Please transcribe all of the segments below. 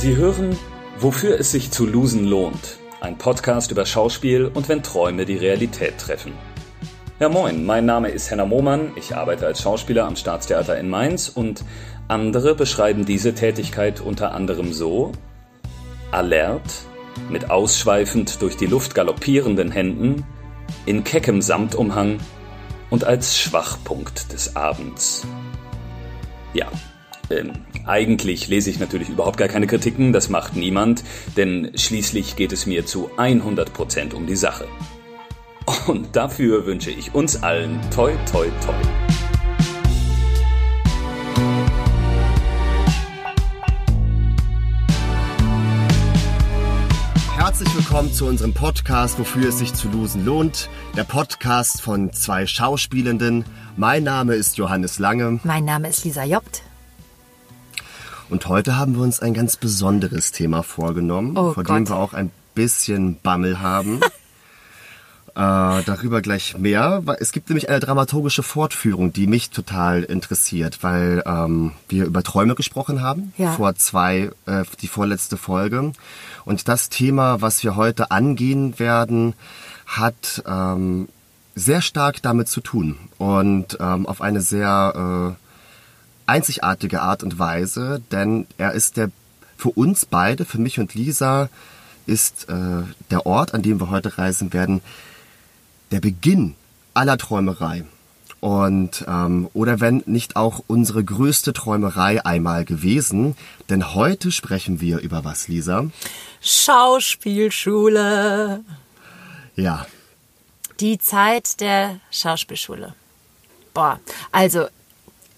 Sie hören Wofür es sich zu losen lohnt. Ein Podcast über Schauspiel und wenn Träume die Realität treffen. Ja moin, mein Name ist Henna Mohmann, ich arbeite als Schauspieler am Staatstheater in Mainz und andere beschreiben diese Tätigkeit unter anderem so alert, mit ausschweifend durch die Luft galoppierenden Händen, in keckem Samtumhang und als Schwachpunkt des Abends. Ja, ähm, eigentlich lese ich natürlich überhaupt gar keine Kritiken, das macht niemand, denn schließlich geht es mir zu 100% um die Sache. Und dafür wünsche ich uns allen toi toi toi. Herzlich willkommen zu unserem Podcast, wofür es sich zu losen lohnt. Der Podcast von zwei Schauspielenden. Mein Name ist Johannes Lange. Mein Name ist Lisa Jobt. Und heute haben wir uns ein ganz besonderes Thema vorgenommen, Oh vor Gott. dem wir auch ein bisschen Bammel haben. äh, darüber gleich mehr. Es gibt nämlich eine dramaturgische Fortführung, die mich total interessiert, weil ähm, wir über Träume gesprochen haben, Ja. vor zwei, äh, die vorletzte Folge. Und das Thema, was wir heute angehen werden, hat ähm, sehr stark damit zu tun und ähm, auf eine sehr äh, einzigartige Art und Weise, denn er ist der für uns beide, für mich und Lisa, ist äh, der Ort, an dem wir heute reisen werden, der Beginn aller Träumerei. Und ähm, oder wenn nicht auch unsere größte Träumerei einmal gewesen, denn heute sprechen wir über was, Lisa? Schauspielschule. Ja, Die Zeit der Schauspielschule. Boah, also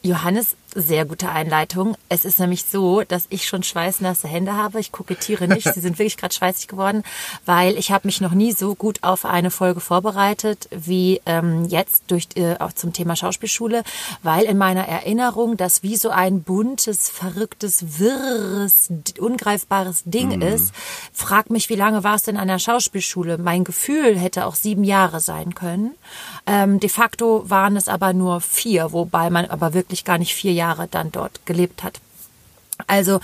Johannes, sehr gute Einleitung. Es ist nämlich so, dass ich schon schweißnasse Hände habe. Ich kokettiere nicht. Sie sind wirklich gerade schweißig geworden, weil ich habe mich noch nie so gut auf eine Folge vorbereitet wie ähm, jetzt durch äh, auch zum Thema Schauspielschule, weil in meiner Erinnerung das wie so ein buntes, verrücktes, wirres, ungreifbares Ding ist. Frag mich, wie lange war es denn an der Schauspielschule? Mein Gefühl hätte auch sieben Jahre sein können. Ähm, de facto waren es aber nur vier, wobei man aber wirklich gar nicht vier Jahre dann dort gelebt hat. Also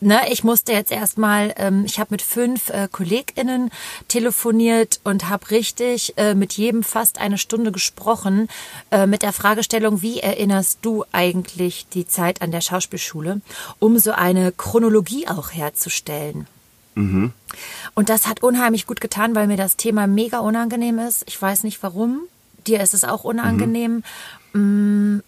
Ne, ich musste jetzt erstmal, ähm, ich habe mit fünf äh, KollegInnen telefoniert und habe richtig äh, mit jedem fast eine Stunde gesprochen äh, mit der Fragestellung, wie erinnerst du eigentlich die Zeit an der Schauspielschule, um so eine Chronologie auch herzustellen. Und das hat unheimlich gut getan, weil mir das Thema mega unangenehm ist. Ich weiß nicht warum. Dir ist es auch unangenehm. Mm,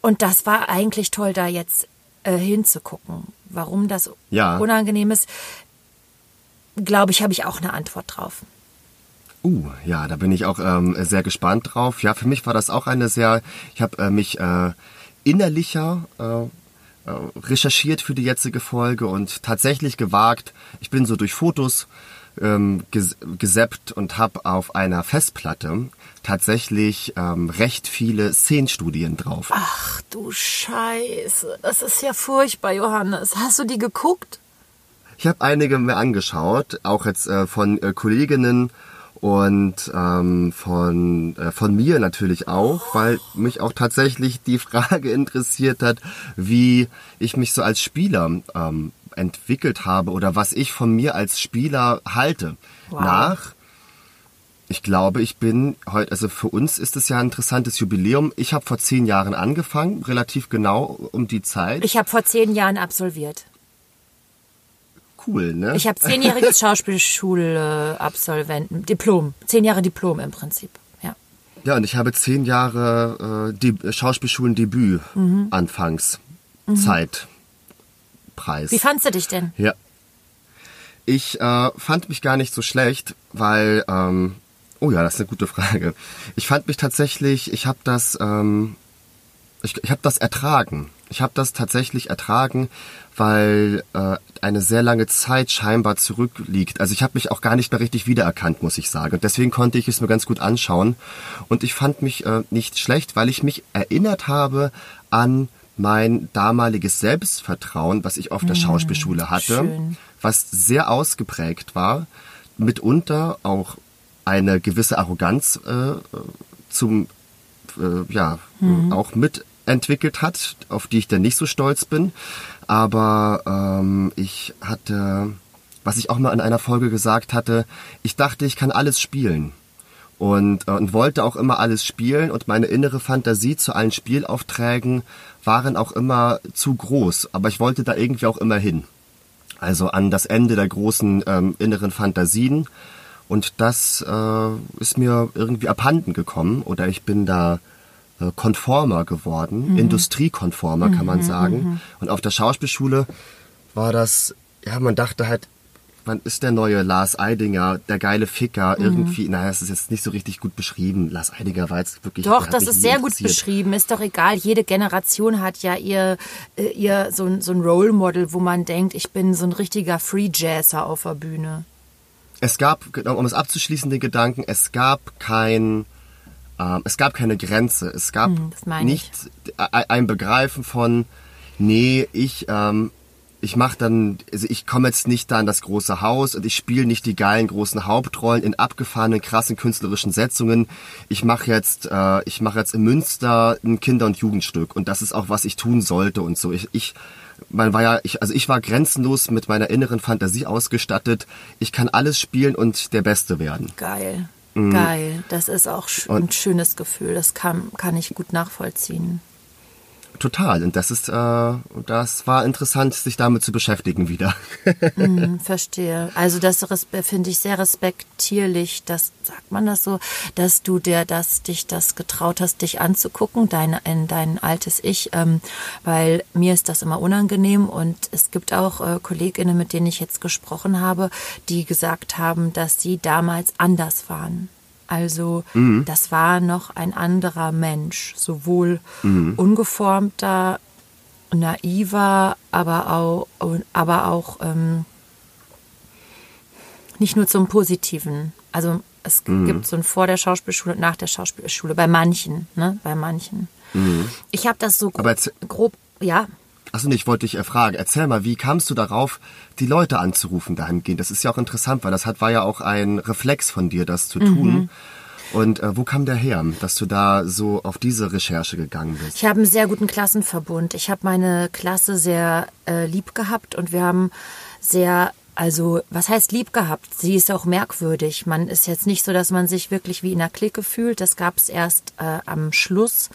Und das war eigentlich toll, da jetzt äh, hinzugucken. Warum das Ja. unangenehm ist, glaube ich, habe ich auch eine Antwort drauf. Uh, ja, da bin ich auch ähm, sehr gespannt drauf. Ja, für mich war das auch eine sehr, ich habe äh, mich äh, innerlicher äh, äh, recherchiert für die jetzige Folge und tatsächlich gewagt. Ich bin so durch Fotos ähm, ges gesappt und habe auf einer Festplatte tatsächlich ähm, recht viele Szenenstudien drauf. Ach du Scheiße, das ist ja furchtbar, Johannes. Hast du die geguckt? Ich habe einige mir angeschaut, auch jetzt äh, von äh, Kolleginnen und ähm, von, äh, von mir natürlich auch, weil mich auch tatsächlich die Frage interessiert hat, wie ich mich so als Spieler ähm, entwickelt habe oder was ich von mir als Spieler halte. Wow. Nach, ich glaube, ich bin heute, also für uns ist es ja ein interessantes Jubiläum. Ich habe vor zehn Jahren angefangen, relativ genau um die Zeit. Ich habe vor zehn Jahren absolviert. cool, ne? Ich habe zehnjähriges Schauspielschule-Absolventen, Diplom, zehn Jahre Diplom im Prinzip. Ja. Ja, und ich habe zehn Jahre äh, die Schauspielschulen-Debüt anfangs Zeit. Preis. Wie fandst du dich denn? ja. Ich äh, fand mich gar nicht so schlecht, weil, ähm, oh ja, das ist eine gute Frage. Ich fand mich tatsächlich, ich habe das, ähm, ich, ich habe das ertragen. Ich habe das tatsächlich ertragen, weil äh, eine sehr lange Zeit scheinbar zurückliegt. Also ich habe mich auch gar nicht mehr richtig wiedererkannt, muss ich sagen. Und deswegen konnte ich es mir ganz gut anschauen. Und ich fand mich äh, nicht schlecht, weil ich mich erinnert habe an mein damaliges Selbstvertrauen, was ich auf der Schauspielschule hatte, schön. was sehr ausgeprägt war, mitunter auch eine gewisse Arroganz äh, zum äh, ja auch mit entwickelt hat, auf die ich dann nicht so stolz bin. Aber ähm, ich hatte, was ich auch mal in einer Folge gesagt hatte, ich dachte, ich kann alles spielen. Und, äh, und wollte auch immer alles spielen und meine innere Fantasie zu allen Spielaufträgen waren auch immer zu groß. Aber ich wollte da irgendwie auch immer hin. Also an das Ende der großen ähm, inneren Fantasien. Und das äh, ist mir irgendwie abhanden gekommen oder ich bin da äh, konformer geworden, mhm. industriekonformer kann man mhm, sagen. Mhm. Und auf der Schauspielschule war das, ja, man dachte halt, wann ist der neue Lars Eidinger, der geile Ficker, mhm. irgendwie, naja, es ist jetzt nicht so richtig gut beschrieben. Lars Eidinger war jetzt wirklich. Doch, das ist sehr gut beschrieben, ist doch egal. Jede Generation hat ja ihr, äh, ihr so, so ein Role Model, wo man denkt, ich bin so ein richtiger Free Jazzer auf der Bühne. Es gab, um es abzuschließen, den Gedanken, es gab kein, ähm, es gab keine Grenze. Es gab hm, nicht ein Begreifen von, nee, ich, ähm, ich mache dann, also ich komme jetzt nicht da in das große Haus und ich spiele nicht die geilen großen Hauptrollen in abgefahrenen, krassen künstlerischen Setzungen. Ich mache jetzt, äh, ich mache jetzt in Münster ein Kinder- und Jugendstück und das ist auch was ich tun sollte und so. Ich, ich man war ja, ich, also ich war grenzenlos mit meiner inneren Fantasie ausgestattet. Ich kann alles spielen und der Beste werden. Geil. Mhm. Geil, das ist auch ein schönes Gefühl, das kann, kann ich gut nachvollziehen. Total. Und das ist, äh, das war interessant, sich damit zu beschäftigen wieder. mm, verstehe. Also das finde ich sehr respektierlich, das sagt man das so, dass du dir das, dich das getraut hast, dich anzugucken, dein, in dein altes Ich, ähm, weil mir ist das immer unangenehm und es gibt auch äh, KollegInnen, mit denen ich jetzt gesprochen habe, die gesagt haben, dass sie damals anders waren also mhm. das war noch ein anderer Mensch, sowohl mhm. ungeformter, naiver, aber auch, aber auch ähm, nicht nur zum Positiven. Also es mhm. gibt so ein vor der Schauspielschule und nach der Schauspielschule bei manchen, ne? Bei manchen. Mhm. Ich habe das so grob, grob, ja. Achso, ich wollte dich fragen. Erzähl mal, wie kamst du darauf, die Leute anzurufen dahingehend? Das ist ja auch interessant, weil das hat, war ja auch ein Reflex von dir, das zu tun. Mhm. Und äh, wo kam der her, dass du da so auf diese Recherche gegangen bist? Ich habe einen sehr guten Klassenverbund. Ich habe meine Klasse sehr äh, lieb gehabt und wir haben sehr also, was heißt lieb gehabt? Sie ist auch merkwürdig. Man ist jetzt nicht so, dass man sich wirklich wie in einer Clique fühlt. Das gab es erst äh, am Schluss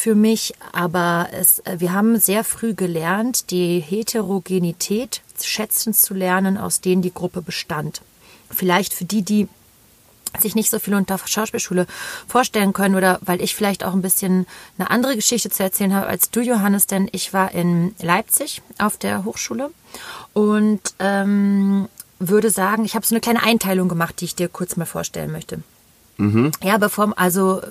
für mich, aber es, äh, wir haben sehr früh gelernt, die Heterogenität schätzen zu lernen, aus denen die Gruppe bestand. Vielleicht für die, die sich nicht so viel unter Schauspielschule vorstellen können oder weil ich vielleicht auch ein bisschen eine andere Geschichte zu erzählen habe als du, Johannes, denn ich war in Leipzig auf der Hochschule und ähm, würde sagen, ich habe so eine kleine Einteilung gemacht, die ich dir kurz mal vorstellen möchte. Mhm. Ja, bevor, also äh,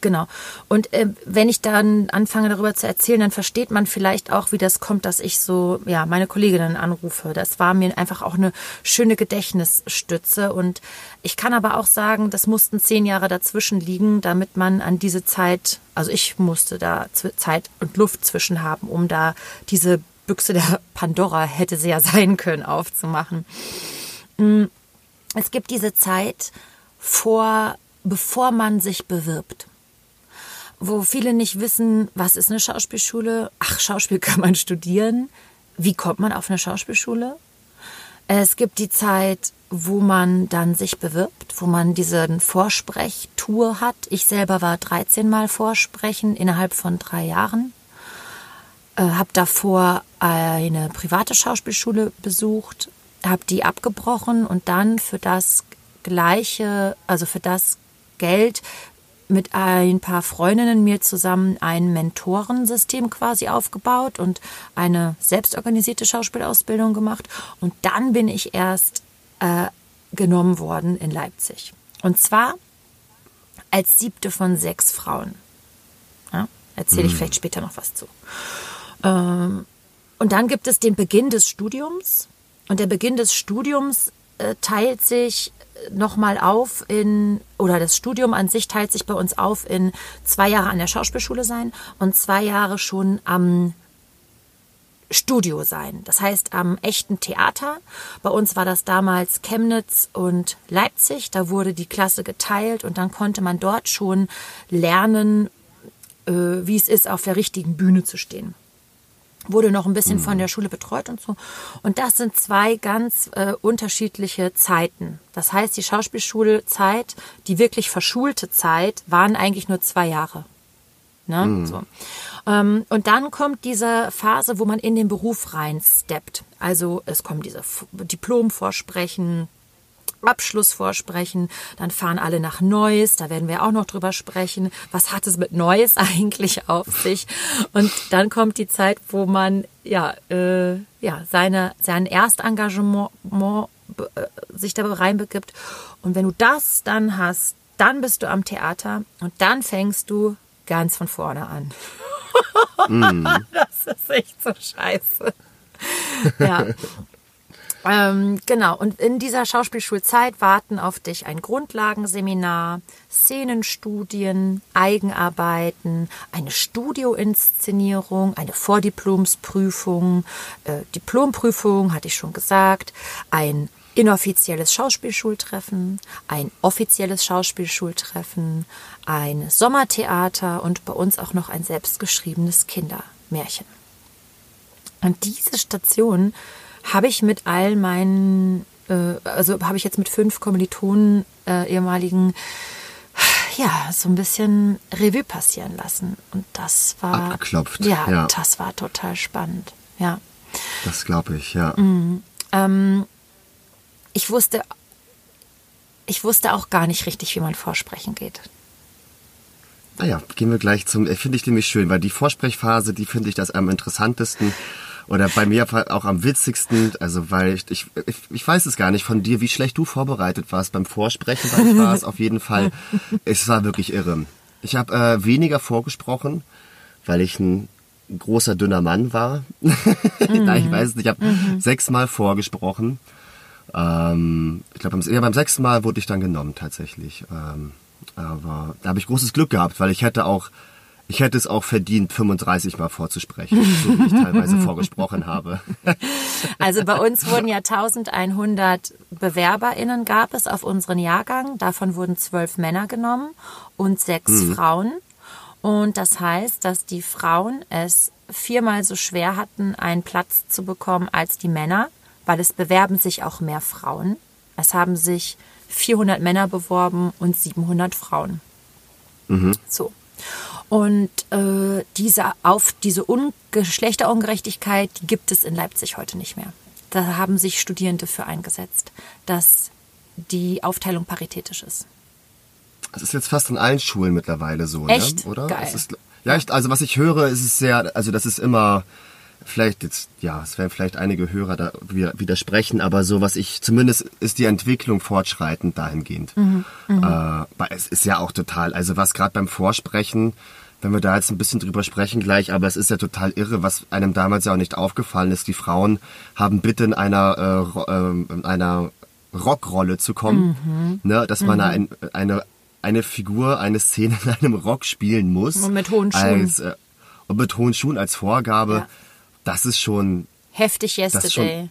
genau. Und äh, wenn ich dann anfange darüber zu erzählen, dann versteht man vielleicht auch, wie das kommt, dass ich so, ja, meine Kolleginnen anrufe. Das war mir einfach auch eine schöne Gedächtnisstütze. Und ich kann aber auch sagen, das mussten zehn Jahre dazwischen liegen, damit man an diese Zeit, also ich musste da Zeit und Luft zwischen haben, um da diese Büchse der Pandora hätte sie ja sein können, aufzumachen. Mm, es gibt diese Zeit vor bevor man sich bewirbt. Wo viele nicht wissen, was ist eine Schauspielschule? Ach, Schauspiel kann man studieren. Wie kommt man auf eine Schauspielschule? Es gibt die Zeit, wo man dann sich bewirbt, wo man diese Vorsprechtour hat. Ich selber war 13 Mal Vorsprechen innerhalb von drei Jahren. Äh, habe davor eine private Schauspielschule besucht, habe die abgebrochen und dann für das gleiche, also für das Geld mit ein paar Freundinnen mir zusammen ein Mentorensystem quasi aufgebaut und eine selbstorganisierte Schauspielausbildung gemacht. Und dann bin ich erst äh, genommen worden in Leipzig. Und zwar als siebte von sechs Frauen. Ja, Erzähle ich mhm. vielleicht später noch was zu. Ähm, und dann gibt es den Beginn des Studiums. Und der Beginn des Studiums teilt sich nochmal auf in, oder das Studium an sich teilt sich bei uns auf in zwei Jahre an der Schauspielschule sein und zwei Jahre schon am Studio sein. Das heißt am echten Theater. Bei uns war das damals Chemnitz und Leipzig. Da wurde die Klasse geteilt und dann konnte man dort schon lernen, äh, wie es ist, auf der richtigen Bühne zu stehen wurde noch ein bisschen von der Schule betreut und so. Und das sind zwei ganz äh, unterschiedliche Zeiten. Das heißt, die Schauspielschulzeit, die wirklich verschulte Zeit, waren eigentlich nur zwei Jahre. Ne? So. Ähm, und dann kommt diese Phase, wo man in den Beruf reinsteppt. Also es kommen diese F Diplomvorsprechen, Abschlussvorsprechen, dann fahren alle nach Neuss, da werden wir auch noch drüber sprechen. Was hat es mit Neuss eigentlich auf sich? Und dann kommt die Zeit, wo man ja, äh, ja seine, sein Erstengagement äh, sich da reinbegibt. Und wenn du das dann hast, dann bist du am Theater und dann fängst du ganz von vorne an. Mm. das ist echt so scheiße. Ja. Ähm, genau, und in dieser Schauspielschulzeit warten auf dich ein Grundlagenseminar, Szenenstudien, Eigenarbeiten, eine Studioinszenierung, eine Vordiplomsprüfung, äh, Diplomprüfung, hatte ich schon gesagt, ein inoffizielles Schauspielschultreffen, ein offizielles Schauspielschultreffen, ein Sommertheater und bei uns auch noch ein selbstgeschriebenes Kindermärchen. Und diese Station habe ich mit all meinen, äh, also habe ich jetzt mit fünf Kommilitonen äh, ehemaligen ja, so ein bisschen Revue passieren lassen. Und das war. Abgeklopft. Ja, ja. das war total spannend. Ja. Das glaube ich, ja. Mhm. Ähm, ich wusste, ich wusste auch gar nicht richtig, wie man vorsprechen geht. Naja, gehen wir gleich zum, äh, finde ich nämlich schön, weil die Vorsprechphase, die finde ich das am interessantesten oder bei mir auch am witzigsten, also weil ich, ich, ich weiß es gar nicht von dir, wie schlecht du vorbereitet warst beim Vorsprechen, weil ich war es auf jeden Fall, es war wirklich irre. Ich habe äh, weniger vorgesprochen, weil ich ein großer, dünner Mann war. Mhm. Nein, ich weiß es nicht, ich habe mhm. sechsmal vorgesprochen. Ähm, ich glaube, beim, ja, beim sechsten Mal wurde ich dann genommen tatsächlich. Ähm, aber da habe ich großes Glück gehabt, weil ich hätte auch ich hätte es auch verdient, 35 Mal vorzusprechen, so wie ich teilweise vorgesprochen habe. Also bei uns wurden ja 1100 BewerberInnen gab es auf unseren Jahrgang. Davon wurden zwölf Männer genommen und sechs mhm. Frauen. Und das heißt, dass die Frauen es viermal so schwer hatten, einen Platz zu bekommen als die Männer, weil es bewerben sich auch mehr Frauen. Es haben sich 400 Männer beworben und 700 Frauen. Mhm. So. Und äh, diese, auf diese Un Geschlechterungerechtigkeit die gibt es in Leipzig heute nicht mehr. Da haben sich Studierende für eingesetzt, dass die Aufteilung paritätisch ist. Das ist jetzt fast in allen Schulen mittlerweile so, Echt? ne? oder? Geil. Ist, ja, ich, also was ich höre, ist es sehr, also das ist immer vielleicht jetzt, ja, es werden vielleicht einige Hörer da widersprechen, aber so was ich, zumindest ist die Entwicklung fortschreitend dahingehend. Mhm, mhm. äh, es ist ja auch total, also was gerade beim Vorsprechen, wenn wir da jetzt ein bisschen drüber sprechen gleich, aber es ist ja total irre, was einem damals ja auch nicht aufgefallen ist. Die Frauen haben bitte in einer, äh, äh, in einer Rockrolle zu kommen, mhm. ne, dass man mhm. ein, eine eine Figur, eine Szene in einem Rock spielen muss. Und mit hohen Schuhen. Als, äh, und mit hohen Schuhen als Vorgabe. Ja das ist schon. Heftig Yesterday.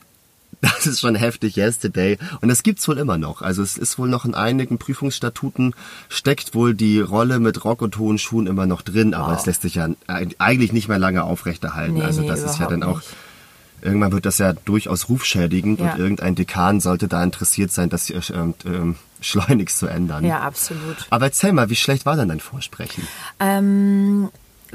Das ist schon heftig Yesterday. Und das gibt's wohl immer noch. Also es ist wohl noch in einigen Prüfungsstatuten steckt wohl die Rolle mit Rock und hohen Schuhen immer noch drin, aber es lässt sich ja eigentlich nicht mehr lange aufrechterhalten. Nee, also das nee, ist ja dann nicht. auch irgendwann wird das ja durchaus rufschädigend Ja. und irgendein Dekan sollte da interessiert sein, das äh, ähm, schleunigst zu ändern. Ja, absolut. Aber erzähl mal, wie schlecht war denn dein Vorsprechen? Ähm,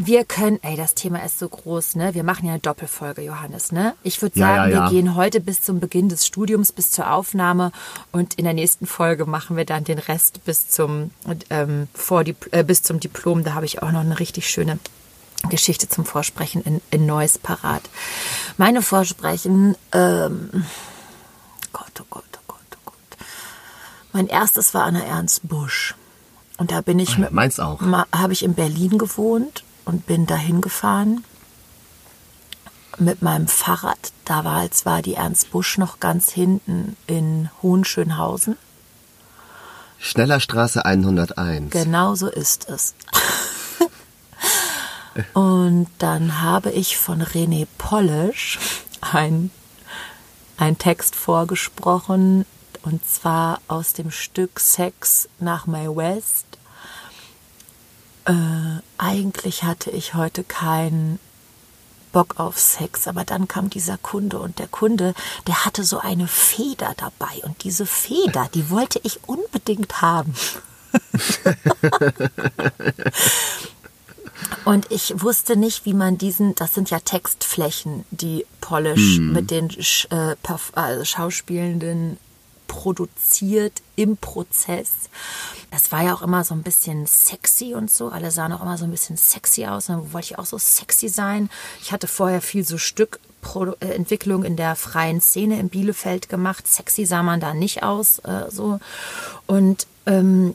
wir können, ey, das Thema ist so groß, ne? Wir machen ja eine Doppelfolge, Johannes, ne? Ich würde Ja, sagen, ja, ja. wir gehen heute bis zum Beginn des Studiums, bis zur Aufnahme und in der nächsten Folge machen wir dann den Rest bis zum, ähm, vor äh, bis zum Diplom. Da habe ich auch noch eine richtig schöne Geschichte zum Vorsprechen in, in Neuss parat. Meine Vorsprechen, ähm, Gott, oh Gott, oh Gott, oh Gott. Mein erstes war Anna Ernst Busch. Und da bin ich mit, Meins auch. Habe ich in Berlin gewohnt und bin dahin gefahren mit meinem Fahrrad. Da war die Ernst Busch noch ganz hinten in Hohenschönhausen. Schnellerstraße 101. Genau so ist es. und dann habe ich von René Polish ein, ein Text vorgesprochen und zwar aus dem Stück Sex nach My West. Äh, eigentlich hatte ich heute keinen Bock auf Sex, aber dann kam dieser Kunde und der Kunde, der hatte so eine Feder dabei und diese Feder, die wollte ich unbedingt haben. Und ich wusste nicht, wie man diesen, das sind ja Textflächen, die Polish mm. mit den äh, also Schauspielenden produziert im Prozess. Das war ja auch immer so ein bisschen sexy und so. Alle sahen auch immer so ein bisschen sexy aus. Und dann wollte ich auch so sexy sein. Ich hatte vorher viel so Stückentwicklung in der freien Szene in Bielefeld gemacht. Sexy sah man da nicht aus, äh, so. Und ähm,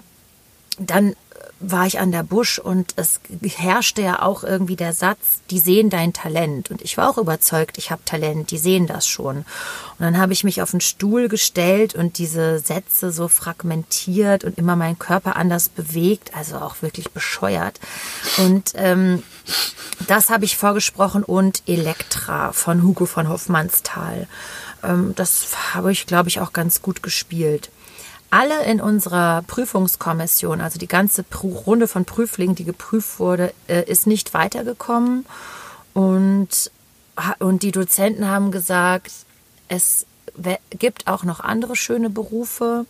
dann war ich an der Busch und es herrschte ja auch irgendwie der Satz, die sehen dein Talent. Und ich war auch überzeugt, ich habe Talent, die sehen das schon. Und dann habe ich mich auf den Stuhl gestellt und diese Sätze so fragmentiert und immer meinen Körper anders bewegt, also auch wirklich bescheuert. Und ähm, das habe ich vorgesprochen und Elektra von Hugo von Hoffmannsthal. Ähm, das habe ich, glaube ich, auch ganz gut gespielt alle in unserer Prüfungskommission, also die ganze Runde von Prüflingen, die geprüft wurde, äh, ist nicht weitergekommen. Und, und die Dozenten haben gesagt, es gibt auch noch andere schöne Berufe.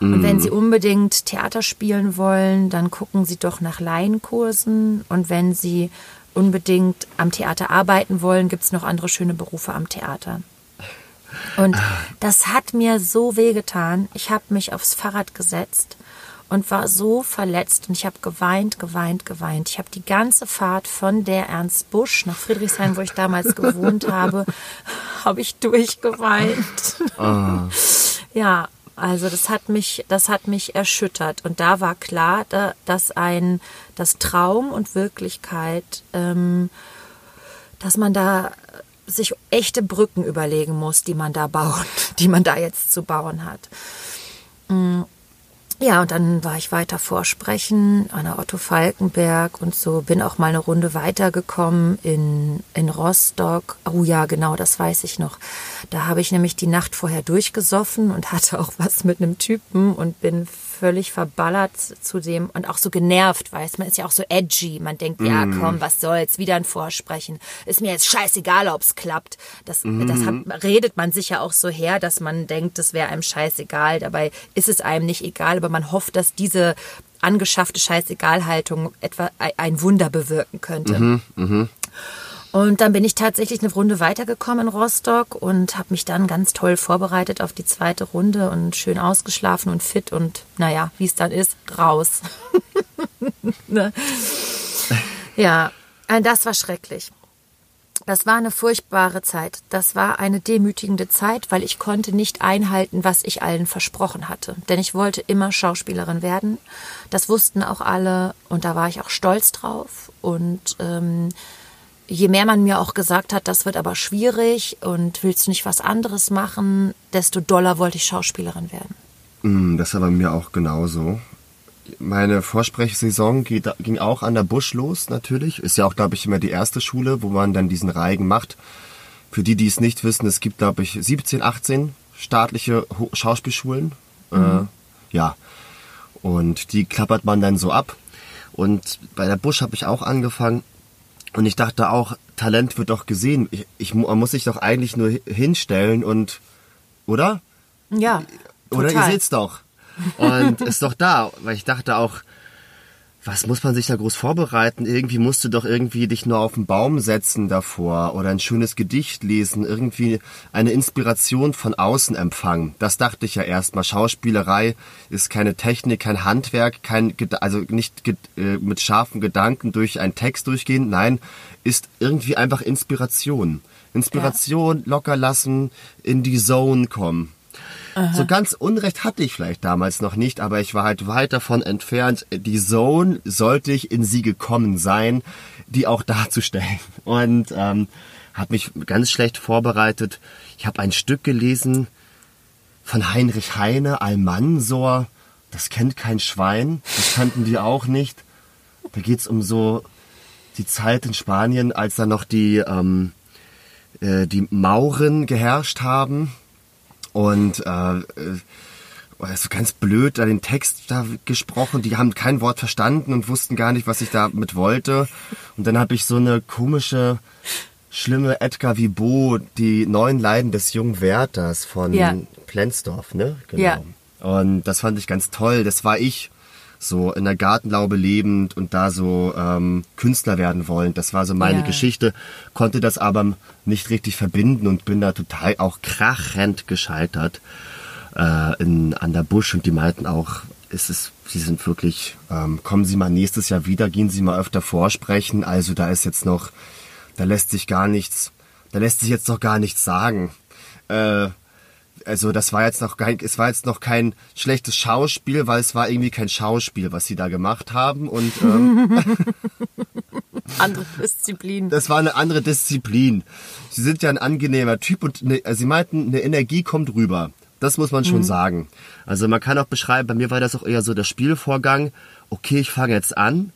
Und wenn Sie unbedingt Theater spielen wollen, dann gucken Sie doch nach Laienkursen. Und wenn Sie unbedingt am Theater arbeiten wollen, gibt es noch andere schöne Berufe am Theater. Und das hat mir so wehgetan. Ich habe mich aufs Fahrrad gesetzt und war so verletzt und ich habe geweint, geweint, geweint. Ich habe die ganze Fahrt von der Ernst Busch nach Friedrichshain, wo ich damals gewohnt habe, habe ich durchgeweint. Oh. Ja, also das hat mich, das hat mich erschüttert und da war klar, dass ein, das Traum und Wirklichkeit, ähm, dass man da sich echte Brücken überlegen muss, die man da baut, die man da jetzt zu bauen hat. Mm. Ja, und dann war ich weiter vorsprechen an der Otto Falkenberg und so bin auch mal eine Runde weitergekommen in, in Rostock. Oh ja, genau, das weiß ich noch. Da habe ich nämlich die Nacht vorher durchgesoffen und hatte auch was mit einem Typen und bin völlig verballert zu dem und auch so genervt, weiß man ist ja auch so edgy. Man denkt, mm. ja, komm, was soll's, wieder ein Vorsprechen. Ist mir jetzt scheißegal, ob's klappt. Das, mm. das hat, redet man sich ja auch so her, dass man denkt, das wäre einem scheißegal. Dabei ist es einem nicht egal, aber man hofft, dass diese angeschaffte Scheißegalhaltung etwa ein Wunder bewirken könnte. Mhm, mh. Und dann bin ich tatsächlich eine Runde weitergekommen in Rostock und habe mich dann ganz toll vorbereitet auf die zweite Runde und schön ausgeschlafen und fit und naja, wie es dann ist, raus. ne? Ja, äh, das war schrecklich. Das war eine furchtbare Zeit. Das war eine demütigende Zeit, weil ich konnte nicht einhalten, was ich allen versprochen hatte. Denn ich wollte immer Schauspielerin werden. Das wussten auch alle und da war ich auch stolz drauf. Und ähm, je mehr man mir auch gesagt hat, das wird aber schwierig und willst du nicht was anderes machen, desto doller wollte ich Schauspielerin werden. Mm, das war bei mir auch genauso. Meine Vorsprechsaison ging auch an der Busch los, natürlich. Ist ja auch, glaube ich, immer die erste Schule, wo man dann diesen Reigen macht. Für die, die es nicht wissen, es gibt, glaube ich, 17, 18 staatliche Schauspielschulen. Äh, mhm. Äh, ja. Und die klappert man dann so ab. Und bei der Busch habe ich auch angefangen und ich dachte auch, Talent wird doch gesehen. Ich, ich, man muss sich doch eigentlich nur hinstellen und, oder? Ja. Oder total. ihr seht's doch. Und ist doch da. Weil ich dachte auch, was muss man sich da groß vorbereiten? Irgendwie musst du doch irgendwie dich nur auf den Baum setzen davor oder ein schönes Gedicht lesen, irgendwie eine Inspiration von außen empfangen. Das dachte ich ja erstmal. Schauspielerei ist keine Technik, kein Handwerk, kein, also nicht äh, mit scharfen Gedanken durch einen Text durchgehen. Nein, ist irgendwie einfach Inspiration. Inspiration ja. locker lassen, in die Zone kommen. Aha. So ganz Unrecht hatte ich vielleicht damals noch nicht, aber ich war halt weit davon entfernt. Die Zone sollte ich in sie gekommen sein, die auch darzustellen. Und ähm, habe mich ganz schlecht vorbereitet. Ich habe ein Stück gelesen von Heinrich Heine, Almansor. Das kennt kein Schwein. Das kannten die auch nicht. Da geht's um so die Zeit in Spanien, als da noch die, ähm, äh, die Mauren geherrscht haben und, äh, also ganz blöd da den Text da gesprochen. Die haben kein Wort verstanden und wussten gar nicht, was ich damit wollte. Und dann habe ich so eine komische, schlimme Edgar Vibo, die neuen Leiden des jungen Werthers von Ja. Plensdorf, ne? Genau. Ja. Und das fand ich ganz toll. Das war ich so in der Gartenlaube lebend und da so ähm, Künstler werden wollen. Das war so meine Ja. Geschichte, konnte das aber nicht richtig verbinden und bin da total auch krachend gescheitert äh, in, an der Busch und die meinten auch, es ist, sie sind wirklich, ähm, kommen Sie mal nächstes Jahr wieder, gehen Sie mal öfter vorsprechen. Also da ist jetzt noch, da lässt sich gar nichts, da lässt sich jetzt noch gar nichts sagen. Äh, also das war jetzt noch kein, es war jetzt noch kein schlechtes Schauspiel, weil es war irgendwie kein Schauspiel, was sie da gemacht haben und ähm, Andere Disziplin. das war eine andere Disziplin. Sie sind ja ein angenehmer Typ und ne, also sie meinten, eine Energie kommt rüber. Das muss man schon sagen. Also man kann auch beschreiben, bei mir war das auch eher so der Spielvorgang. Okay, ich fange jetzt an.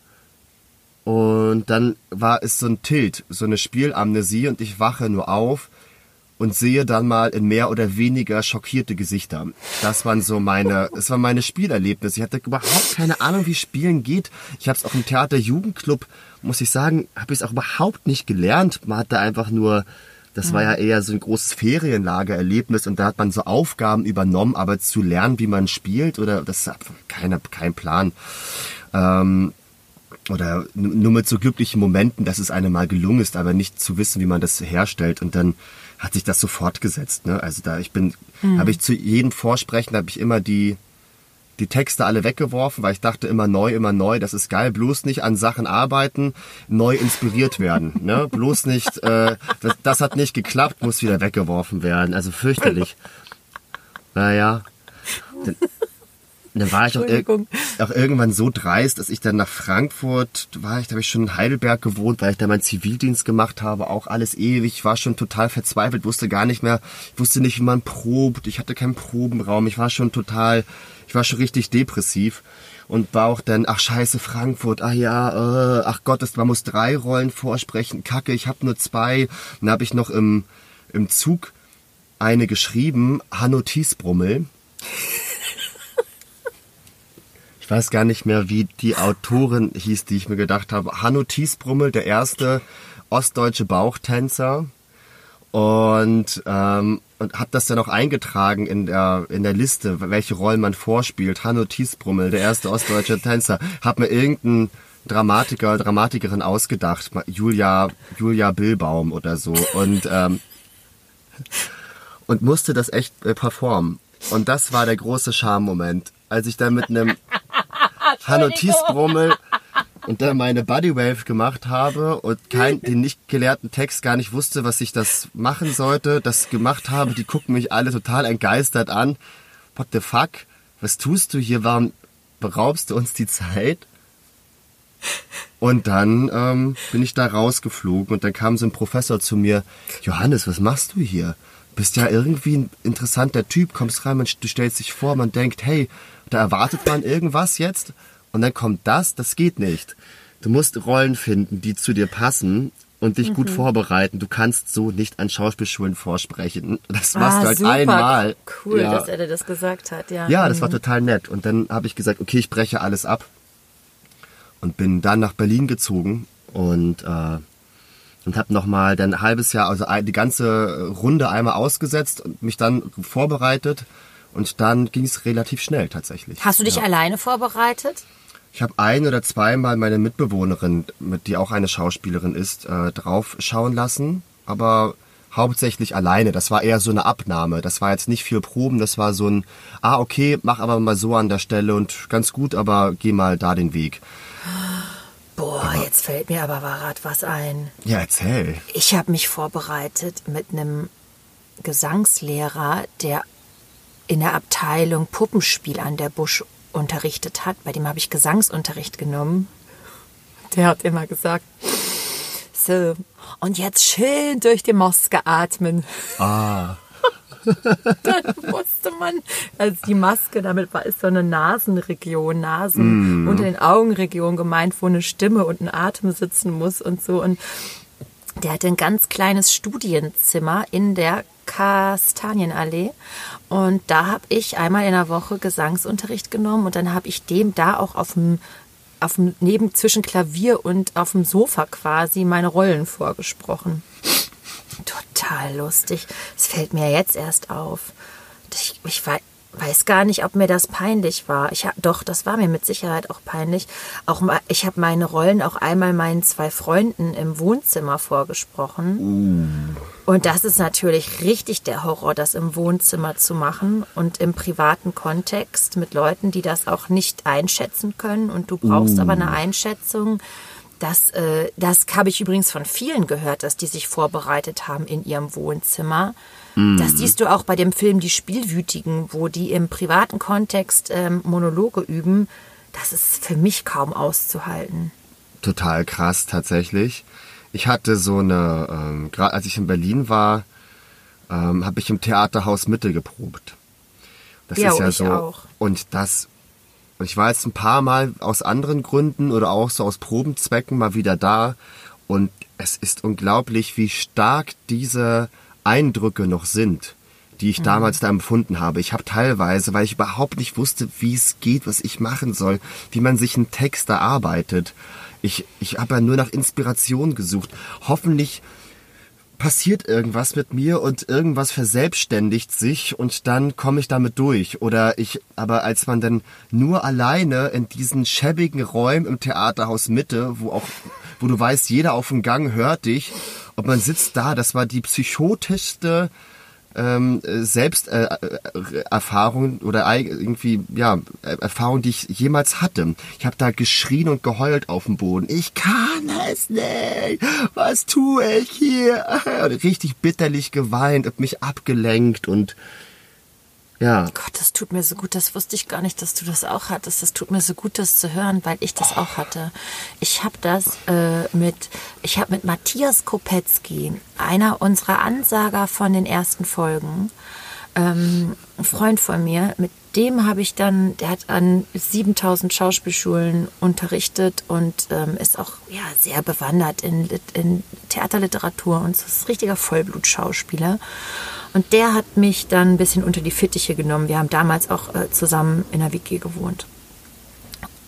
Und dann war es so ein Tilt, so eine Spielamnesie und ich wache nur auf und sehe dann mal in mehr oder weniger schockierte Gesichter. Das waren so meine, es war meine Spielerlebnisse. Ich hatte überhaupt keine Ahnung, wie Spielen geht. Ich habe es auch im Theater Jugendclub, muss ich sagen, habe ich es auch überhaupt nicht gelernt. Man hatte einfach nur, das war ja eher so ein großes Ferienlagererlebnis und da hat man so Aufgaben übernommen, aber zu lernen, wie man spielt oder das keine, kein Plan. Ähm, oder nur mit so glücklichen Momenten, dass es einem mal gelungen ist, aber nicht zu wissen, wie man das herstellt. Und dann hat sich das so fortgesetzt. Ne? Also da ich bin, habe ich zu jedem Vorsprechen habe ich immer die die Texte alle weggeworfen, weil ich dachte immer neu, immer neu. Das ist geil. Bloß nicht an Sachen arbeiten, neu inspiriert werden. Ne? Bloß nicht. Äh, das, das hat nicht geklappt, muss wieder weggeworfen werden. Also fürchterlich. Naja. Dann, dann war ich auch, ir auch irgendwann so dreist, dass ich dann nach Frankfurt war. Ich, da habe ich schon in Heidelberg gewohnt, weil ich da meinen Zivildienst gemacht habe. Auch alles ewig. Ich war schon total verzweifelt, wusste gar nicht mehr, ich wusste nicht, wie man probt. Ich hatte keinen Probenraum. Ich war schon total, ich war schon richtig depressiv. Und war auch dann, ach scheiße, Frankfurt, ach ja, äh, ach Gott, man muss drei Rollen vorsprechen. Kacke, ich habe nur zwei. Dann habe ich noch im, im Zug eine geschrieben, Hanno Thiesbrummel. Ich weiß gar nicht mehr, wie die Autorin hieß, die ich mir gedacht habe. Hanno Thiesbrummel, der erste ostdeutsche Bauchtänzer. Und, ähm, und habe das dann auch eingetragen in der, in der Liste, welche Rollen man vorspielt. Hanno Thiesbrummel, der erste ostdeutsche Tänzer. Hab mir irgendeinen Dramatiker, Dramatikerin ausgedacht. Julia, Julia Billbaum oder so. Und, ähm, und musste das echt äh, performen. Und das war der große Charme-Moment, als ich dann mit einem Hanno Thiesbrummel und dann meine Bodywave gemacht habe und kein, den nicht gelehrten Text gar nicht wusste, was ich das machen sollte, das gemacht habe, die gucken mich alle total entgeistert an. What the fuck? Was tust du hier? Warum beraubst du uns die Zeit? Und dann ähm, bin ich da rausgeflogen und dann kam so ein Professor zu mir, Johannes, was machst du hier? Bist ja irgendwie ein interessanter Typ, kommst rein, man, du stellst dich vor, man denkt, hey, da erwartet man irgendwas jetzt und dann kommt das, das geht nicht. Du musst Rollen finden, die zu dir passen und dich gut vorbereiten. Du kannst so nicht an Schauspielschulen vorsprechen. Das machst du halt Ah, super. einmal. Cool, Ja. dass er dir das gesagt hat, ja. Ja, das war total nett. Und dann habe ich gesagt, okay, ich breche alles ab. Und bin dann nach Berlin gezogen und, äh, und habe nochmal dann ein halbes Jahr, also die ganze Runde einmal ausgesetzt und mich dann vorbereitet. Und dann ging es relativ schnell tatsächlich. Hast du dich ja. alleine vorbereitet? Ich habe ein oder zweimal meine Mitbewohnerin, mit die auch eine Schauspielerin ist, äh, drauf schauen lassen, aber hauptsächlich alleine. Das war eher so eine Abnahme. Das war jetzt nicht viel Proben, das war so ein, ah okay, mach aber mal so an der Stelle und ganz gut, aber geh mal da den Weg. Boah, jetzt fällt mir aber grad was ein. Ja, erzähl. Ich habe mich vorbereitet mit einem Gesangslehrer, der in der Abteilung Puppenspiel an der Busch unterrichtet hat. Bei dem habe ich Gesangsunterricht genommen. Der hat immer gesagt, so, und jetzt schön durch die Maske atmen. Ah, Dann musste man, also die Maske, damit war ist so eine Nasenregion, Nasen unter den Augenregion gemeint, wo eine Stimme und ein Atem sitzen muss und so. Und der hatte ein ganz kleines Studienzimmer in der Kastanienallee. Und da habe ich einmal in der Woche Gesangsunterricht genommen und dann habe ich dem da auch auf dem auf dem neben zwischen Klavier und auf dem Sofa quasi meine Rollen vorgesprochen. Total lustig. Es fällt mir jetzt erst auf. Ich, ich, weiß gar nicht, ob mir das peinlich war. Ich doch, das war mir mit Sicherheit auch peinlich. Auch ich habe meine Rollen auch einmal meinen zwei Freunden im Wohnzimmer vorgesprochen. Uh. Und das ist natürlich richtig der Horror, das im Wohnzimmer zu machen und im privaten Kontext mit Leuten, die das auch nicht einschätzen können. Und du brauchst uh. aber eine Einschätzung. Das, äh, das habe ich übrigens von vielen gehört, dass die sich vorbereitet haben in ihrem Wohnzimmer. Das siehst du auch bei dem Film Die Spielwütigen, wo die im privaten Kontext ähm, Monologe üben. Das ist für mich kaum auszuhalten. Total krass tatsächlich. Ich hatte so eine, ähm, gerade als ich in Berlin war, ähm, habe ich im Theaterhaus Mitte geprobt. Das ja, ist ja so. Auch. Und das, ich war jetzt ein paar Mal aus anderen Gründen oder auch so aus Probenzwecken mal wieder da. Und es ist unglaublich, wie stark diese Eindrücke noch sind, die ich mhm. damals da empfunden habe. Ich habe teilweise, weil ich überhaupt nicht wusste, wie es geht, was ich machen soll, wie man sich einen Text erarbeitet. Ich, ich habe ja nur nach Inspiration gesucht. Hoffentlich passiert irgendwas mit mir und irgendwas verselbstständigt sich und dann komme ich damit durch. Oder ich, aber als man dann nur alleine in diesen schäbigen Räumen im Theaterhaus Mitte, wo auch, wo du weißt, jeder auf dem Gang hört dich und man sitzt da, das war die psychotischste ähm, Selbsterfahrung äh, oder irgendwie ja Erfahrung, die ich jemals hatte. Ich habe da geschrien und geheult auf dem Boden. Ich kann es nicht. Was tue ich hier? Und richtig bitterlich geweint und mich abgelenkt und ja. Gott, das tut mir so gut. Das wusste ich gar nicht, dass du das auch hattest. Das tut mir so gut, das zu hören, weil ich das oh. auch hatte. Ich habe das äh, mit, ich habe mit Matthias Kopetzky, einer unserer Ansager von den ersten Folgen, ähm, ein Freund von mir, mit dem habe ich dann, der hat an 7000 Schauspielschulen unterrichtet und ähm, ist auch ja, sehr bewandert in, in Theaterliteratur und ist ein richtiger Vollblutschauspieler. Und der hat mich dann ein bisschen unter die Fittiche genommen. Wir haben damals auch äh, zusammen in der WG gewohnt.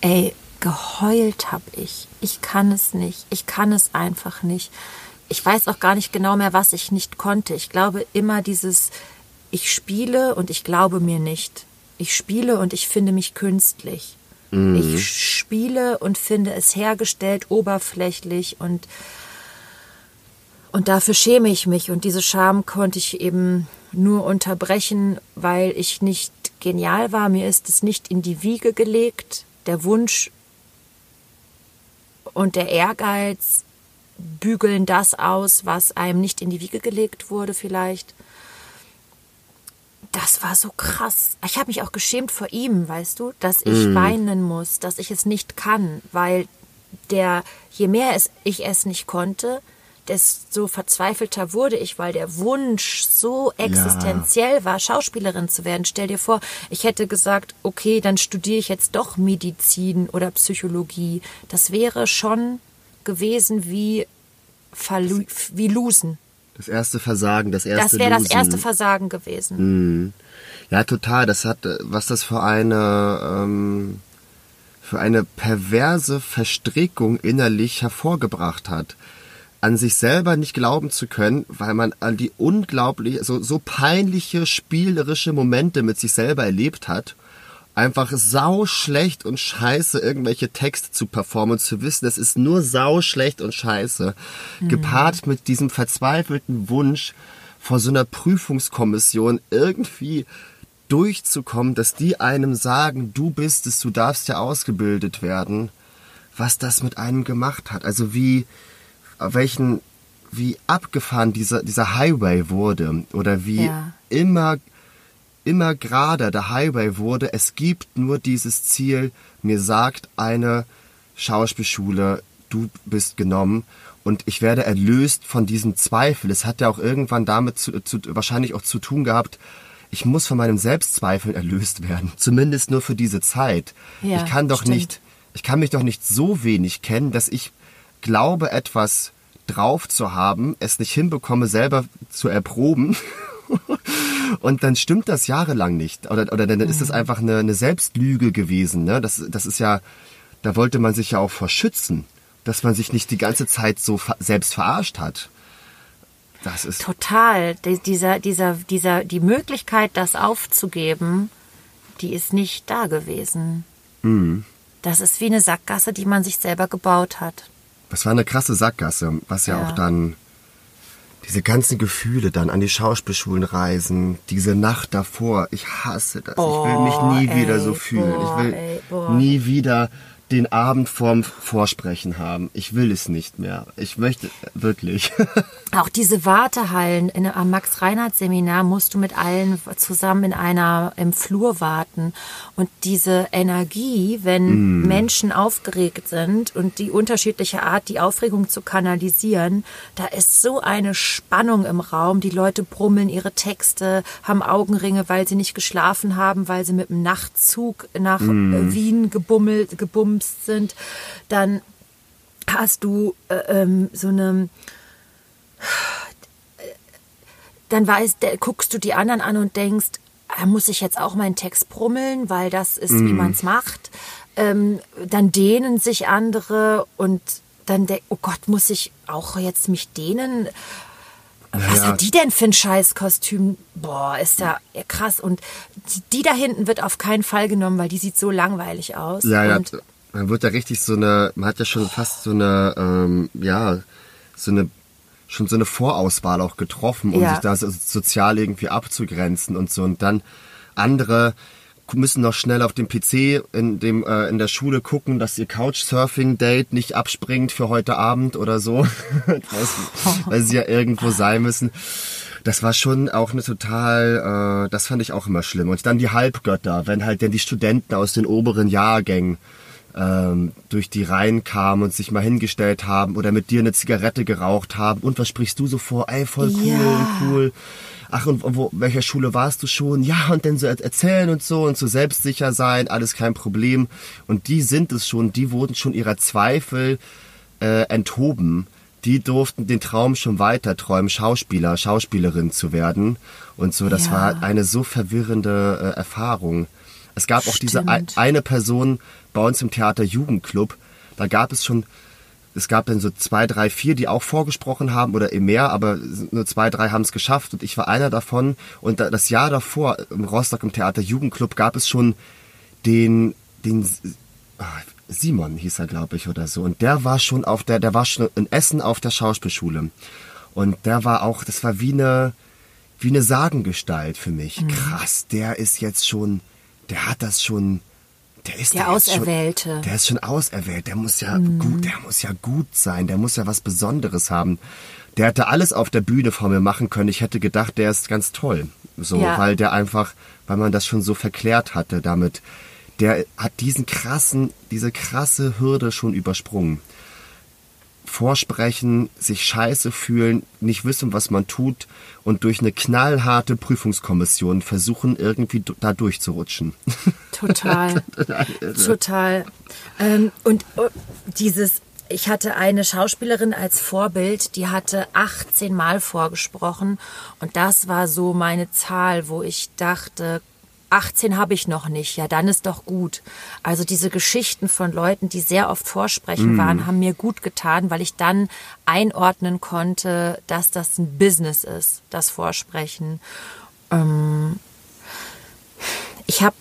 Ey, geheult hab ich. Ich kann es nicht. Ich kann es einfach nicht. Ich weiß auch gar nicht genau mehr, was ich nicht konnte. Ich glaube immer dieses, ich spiele und ich glaube mir nicht. Ich spiele und ich finde mich künstlich. Mhm. Ich spiele und finde es hergestellt, oberflächlich und und dafür schäme ich mich. Und diese Scham konnte ich eben nur unterbrechen, weil ich nicht genial war. Mir ist es nicht in die Wiege gelegt. Der Wunsch und der Ehrgeiz bügeln das aus, was einem nicht in die Wiege gelegt wurde vielleicht. Das war so krass. Ich habe mich auch geschämt vor ihm, weißt du, dass ich mm. weinen muss, dass ich es nicht kann, weil der, je mehr es, ich es nicht konnte, desto verzweifelter wurde ich, weil der Wunsch so existenziell ja. war, Schauspielerin zu werden. Stell dir vor, ich hätte gesagt, okay, dann studiere ich jetzt doch Medizin oder Psychologie. Das wäre schon gewesen wie, Verlu wie Losen. Das erste Versagen, das erste Das wäre das erste Versagen gewesen. Mhm. Ja, total. Das hat, was das für eine, ähm, für eine perverse Verstrickung innerlich hervorgebracht hat an sich selber nicht glauben zu können, weil man an die unglaublich, so, so peinliche spielerische Momente mit sich selber erlebt hat, einfach sau schlecht und scheiße irgendwelche Texte zu performen und zu wissen, das ist nur sau schlecht und scheiße, mhm. gepaart mit diesem verzweifelten Wunsch, vor so einer Prüfungskommission irgendwie durchzukommen, dass die einem sagen, du bist es, du darfst ja ausgebildet werden, was das mit einem gemacht hat. Also wie, welchen, wie abgefahren dieser, dieser Highway wurde oder wie ja. immer, immer gerader der Highway wurde. Es gibt nur dieses Ziel, mir sagt eine Schauspielschule, du bist genommen und ich werde erlöst von diesem Zweifel. Es hat ja auch irgendwann damit zu, zu, wahrscheinlich auch zu tun gehabt, ich muss von meinem Selbstzweifeln erlöst werden. Zumindest nur für diese Zeit. Ja, ich kann doch stimmt. nicht, ich kann mich doch nicht so wenig kennen, dass ich glaube, etwas drauf zu haben, es nicht hinbekomme, selber zu erproben und dann stimmt das jahrelang nicht. Oder, oder dann ist das einfach eine, eine Selbstlüge gewesen. Ne? Das, das ist ja, da wollte man sich ja auch verschützen, dass man sich nicht die ganze Zeit so ver selbst verarscht hat. Das ist total. Dieser, dieser, dieser, die Möglichkeit, das aufzugeben, die ist nicht da gewesen. Mhm. Das ist wie eine Sackgasse, die man sich selber gebaut hat. Das war eine krasse Sackgasse, was ja, ja. auch dann diese ganzen Gefühle dann an die Schauspielschulen reisen, diese Nacht davor. Ich hasse das. Oh, ich will mich nie ey, wieder so fühlen. Boah, ich will ey, nie wieder den Abend vorm Vorsprechen haben. Ich will es nicht mehr. Ich möchte wirklich. Auch diese Wartehallen in, am Max-Reinhardt-Seminar musst du mit allen zusammen in einer im Flur warten. Und diese Energie, wenn mm. Menschen aufgeregt sind und die unterschiedliche Art, die Aufregung zu kanalisieren, da ist so eine Spannung im Raum. Die Leute brummeln ihre Texte, haben Augenringe, weil sie nicht geschlafen haben, weil sie mit dem Nachtzug nach mm. Wien gebummelt, gebummt geplumpst sind, dann hast du äh, ähm, so eine dann weißt, guckst du die anderen an und denkst, ah, muss ich jetzt auch meinen Text brummeln, weil das ist, mm. wie man es macht. Ähm, dann dehnen sich andere und dann denk, oh Gott, muss ich auch jetzt mich dehnen? Was ja. hat die denn für ein Scheißkostüm? Boah, ist ja krass. Und die da hinten wird auf keinen Fall genommen, weil die sieht so langweilig aus. Ja, ja. Und man wird da richtig so eine, man hat ja schon fast so eine, ähm, ja, so eine, schon so eine Vorauswahl auch getroffen, um ja. sich da so sozial irgendwie abzugrenzen und so. Und dann andere müssen noch schnell auf dem PC in dem äh, in der Schule gucken, dass ihr Couchsurfing-Date nicht abspringt für heute Abend oder so, weil sie ja irgendwo sein müssen. Das war schon auch eine total, äh, das fand ich auch immer schlimm. Und dann die Halbgötter, wenn halt denn die Studenten aus den oberen Jahrgängen ähm, durch die Reihen kamen und sich mal hingestellt haben oder mit dir eine Zigarette geraucht haben. Und was sprichst du so vor? Ey, voll cool ja. cool. Ach, und wo, welcher Schule warst du schon? Ja, und dann so erzählen und so und so selbstsicher sein, alles kein Problem. Und die sind es schon, die wurden schon ihrer Zweifel äh, enthoben. Die durften den Traum schon weiter träumen, Schauspieler, Schauspielerin zu werden. Und so, das ja. war eine so verwirrende äh, Erfahrung. Es gab auch diese eine Person bei uns im Theater Jugendclub. Da gab es schon, es gab dann so zwei, drei, vier, die auch vorgesprochen haben oder eben mehr, aber nur zwei, drei haben es geschafft und ich war einer davon. Und das Jahr davor im Rostock im Theater Jugendclub gab es schon den, den ah, Simon hieß er, glaube ich, oder so. Und der war schon auf der, der war schon in Essen auf der Schauspielschule. Und der war auch, das war wie eine, wie eine Sagengestalt für mich. Mhm. Krass, der ist jetzt schon der hat das schon. Der ist der, der Auserwählte. Schon, der ist schon auserwählt. Der muss ja mhm. gut, der muss ja gut sein. Der muss ja was Besonderes haben. Der hätte alles auf der Bühne vor mir machen können. Ich hätte gedacht, der ist ganz toll. So, ja. weil der einfach, weil man das schon so verklärt hatte damit. Der hat diesen krassen, diese krasse Hürde schon übersprungen vorsprechen, sich scheiße fühlen, nicht wissen, was man tut und durch eine knallharte Prüfungskommission versuchen, irgendwie da durchzurutschen. Total. Total. Ähm, und oh, dieses, ich hatte eine Schauspielerin als Vorbild, die hatte 18 Mal vorgesprochen und das war so meine Zahl, wo ich dachte, 18 habe ich noch nicht, ja, dann ist doch gut. Also diese Geschichten von Leuten, die sehr oft vorsprechen mm. waren, haben mir gut getan, weil ich dann einordnen konnte, dass das ein Business ist, das Vorsprechen. Ähm ich habe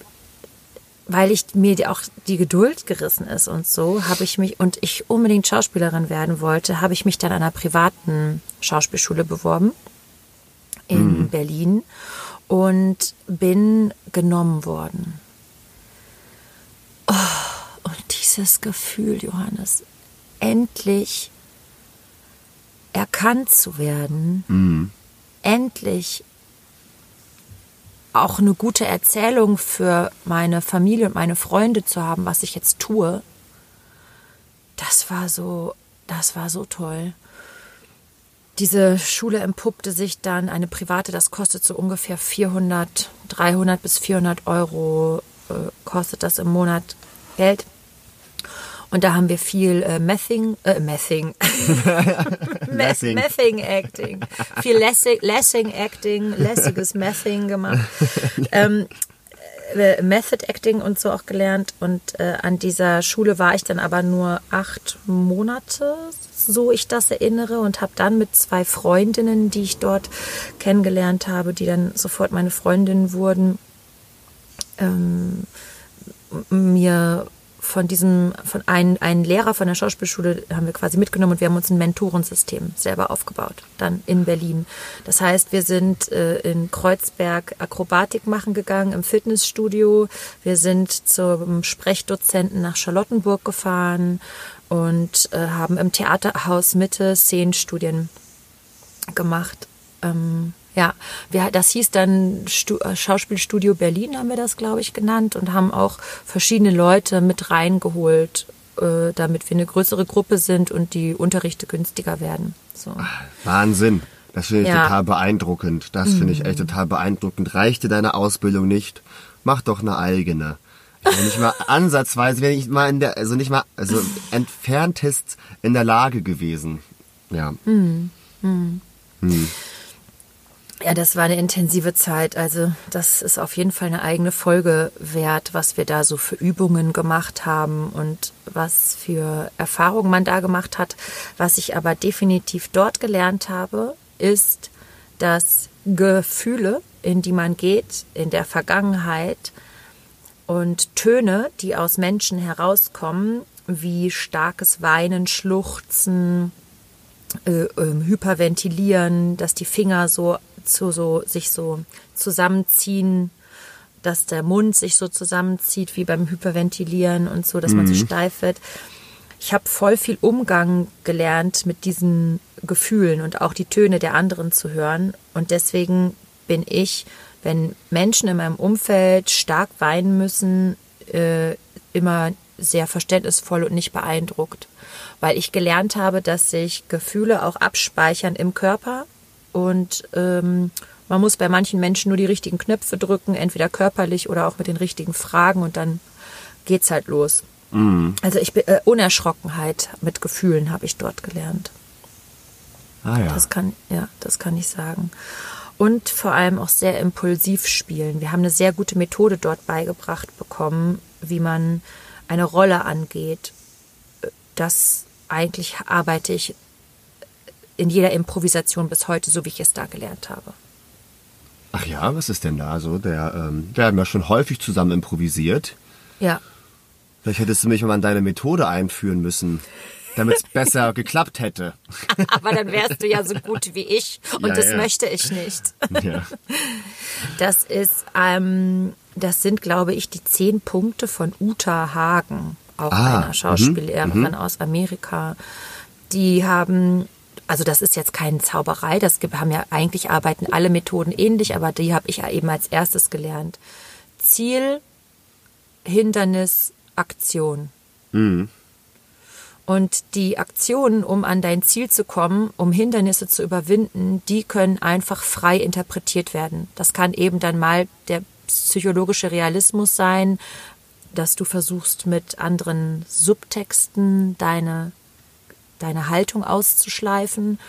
weil ich mir auch die Geduld gerissen ist und so, habe ich mich und ich unbedingt Schauspielerin werden wollte, habe ich mich dann an einer privaten Schauspielschule beworben in mm. Berlin und bin genommen worden. Oh, und dieses Gefühl, Johannes, endlich erkannt zu werden, mhm. endlich auch eine gute Erzählung für meine Familie und meine Freunde zu haben, was ich jetzt tue, das war so, das war so toll. Diese Schule empuppte sich dann, eine private, das kostet so ungefähr 400, 300 bis 400 Euro, äh, kostet das im Monat Geld. Und da haben wir viel äh, Mething, äh, Mething, Lessing. Mething Acting, viel Lessing, Lessing Acting, lässiges Mething gemacht. ähm, äh, Method Acting und so auch gelernt. Und äh, an dieser Schule war ich dann aber nur acht Monate, so ich das erinnere, und habe dann mit zwei Freundinnen, die ich dort kennengelernt habe, die dann sofort meine Freundinnen wurden, ähm, mir von diesem, von einem, einen Lehrer von der Schauspielschule haben wir quasi mitgenommen und wir haben uns ein Mentorensystem selber aufgebaut, dann in Berlin. Das heißt, wir sind äh, in Kreuzberg Akrobatik machen gegangen im Fitnessstudio. Wir sind zum Sprechdozenten nach Charlottenburg gefahren und äh, haben im Theaterhaus Mitte Szenenstudien gemacht. Ähm, ja, wir, das hieß dann Stu äh, Schauspielstudio Berlin, haben wir das, glaube ich, genannt und haben auch verschiedene Leute mit reingeholt, äh, damit wir eine größere Gruppe sind und die Unterrichte günstiger werden. So. Wahnsinn. Das finde ich Ja. total beeindruckend. Das finde ich echt total beeindruckend. Reichte deine Ausbildung nicht? Mach doch eine eigene. Ich bin nicht mal ansatzweise, wenn ich mal in der, also nicht mal, also entferntest in der Lage gewesen. Ja. Ja, das war eine intensive Zeit. Also das ist auf jeden Fall eine eigene Folge wert, was wir da so für Übungen gemacht haben und was für Erfahrungen man da gemacht hat. Was ich aber definitiv dort gelernt habe, ist, dass Gefühle, in die man geht, in der Vergangenheit und Töne, die aus Menschen herauskommen, wie starkes Weinen, Schluchzen, äh, ähm, hyperventilieren, dass die Finger so zu so sich so zusammenziehen, dass der Mund sich so zusammenzieht wie beim Hyperventilieren und so, dass man so steif wird. Ich habe voll viel Umgang gelernt mit diesen Gefühlen und auch die Töne der anderen zu hören. Und deswegen bin ich, wenn Menschen in meinem Umfeld stark weinen müssen, äh, immer sehr verständnisvoll und nicht beeindruckt, weil ich gelernt habe, dass sich Gefühle auch abspeichern im Körper und ähm, man muss bei manchen Menschen nur die richtigen Knöpfe drücken, entweder körperlich oder auch mit den richtigen Fragen und dann geht's halt los. Also ich bin äh, Unerschrockenheit mit Gefühlen habe ich dort gelernt. Ah ja. Das kann, ja, das kann ich sagen. Und vor allem auch sehr impulsiv spielen. Wir haben eine sehr gute Methode dort beigebracht bekommen, wie man eine Rolle angeht. Das eigentlich arbeite ich in jeder Improvisation bis heute, so wie ich es da gelernt habe. Ach ja, was ist denn da so? Der, ähm, wir haben ja schon häufig zusammen improvisiert. Ja, Vielleicht hättest du mich mal an deine Methode einführen müssen, damit es besser geklappt hätte. aber dann wärst du ja so gut wie ich und Ja, das ja. möchte ich nicht. Ja. Das ist, ähm, das sind, glaube ich, die zehn Punkte von Uta Hagen, auch Ah, einer Schauspiellehrerin aus Amerika. Die haben, also das ist jetzt keine Zauberei, das gibt, haben ja eigentlich arbeiten alle Methoden ähnlich, aber die habe ich ja eben als erstes gelernt. Ziel, Hindernis, Aktion. Und die Aktionen, um an dein Ziel zu kommen, um Hindernisse zu überwinden, die können einfach frei interpretiert werden. Das kann eben dann mal der psychologische Realismus sein, dass du versuchst mit anderen Subtexten deine, deine Haltung auszuschleifen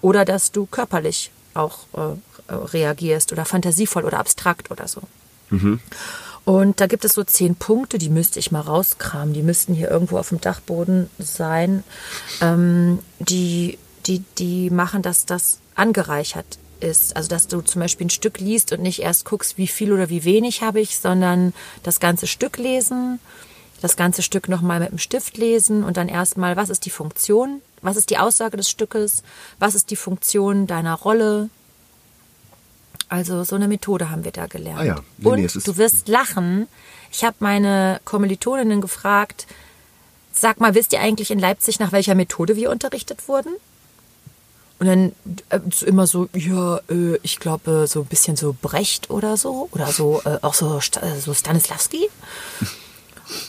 oder dass du körperlich auch äh, reagierst oder fantasievoll oder abstrakt oder so. Und da gibt es so zehn Punkte, die müsste ich mal rauskramen. Die müssten hier irgendwo auf dem Dachboden sein. Ähm, die, die, die machen, dass das angereichert ist. Also, dass du zum Beispiel ein Stück liest und nicht erst guckst, wie viel oder wie wenig habe ich, sondern das ganze Stück lesen, das ganze Stück nochmal mit dem Stift lesen und dann erstmal, was ist die Funktion? Was ist die Aussage des Stückes? Was ist die Funktion deiner Rolle? Also so eine Methode haben wir da gelernt. Ah ja. Nee, Und nee, du wirst lachen. Ich habe meine Kommilitoninnen gefragt, sag mal, wisst ihr eigentlich in Leipzig, nach welcher Methode wir unterrichtet wurden? Und dann äh, immer so, ja, äh, ich glaube, so ein bisschen so Brecht oder so. Oder so, äh, auch so, äh, so Stanislavski.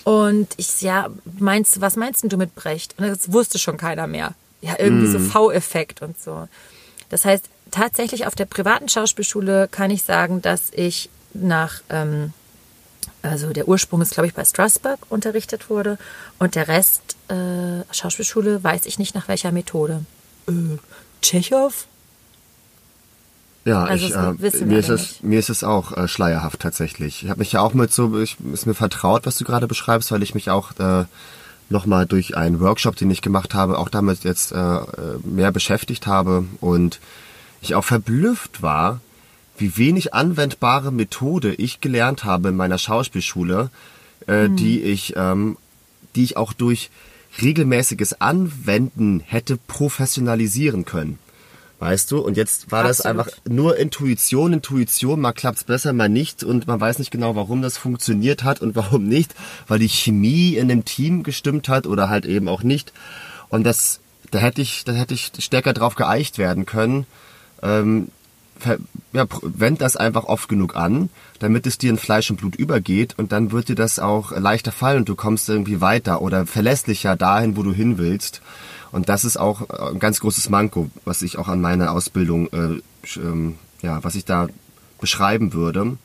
Und ich, ja, meinst, was meinst du mit Brecht? Und das wusste schon keiner mehr. Ja, irgendwie so V-Effekt und so. Das heißt, tatsächlich auf der privaten Schauspielschule kann ich sagen, dass ich nach ähm, also der Ursprung ist, glaube ich, bei Strasbourg unterrichtet wurde. Und der Rest, äh, Schauspielschule, weiß ich nicht nach welcher Methode. Äh, Tschechow? Ja, Also ich, äh, mir, ist es, mir ist es auch äh, schleierhaft tatsächlich. Ich habe mich ja auch mit so, ich, ist mir vertraut, was du gerade beschreibst, weil ich mich auch äh, nochmal durch einen Workshop, den ich gemacht habe, auch damit jetzt äh, äh, mehr beschäftigt habe und ich auch verblüfft war, wie wenig anwendbare Methode ich gelernt habe in meiner Schauspielschule, äh, Hm. die ich, ähm, die ich auch durch regelmäßiges Anwenden hätte professionalisieren können. Weißt du? Und jetzt war das Absolut. einfach nur Intuition, Intuition, mal klappt's besser, mal nicht und man weiß nicht genau, warum das funktioniert hat und warum nicht, weil die Chemie in dem Team gestimmt hat oder halt eben auch nicht. Und das, da hätte ich, da hätte ich stärker drauf geeicht werden können. Ähm, ja, wend das einfach oft genug an, damit es dir in Fleisch und Blut übergeht und dann wird dir das auch leichter fallen und du kommst irgendwie weiter oder verlässlicher dahin, wo du hin willst. Und das ist auch äh, ein ganz großes Manko, was ich auch an meiner Ausbildung, äh, ähm, ja, was ich da beschreiben würde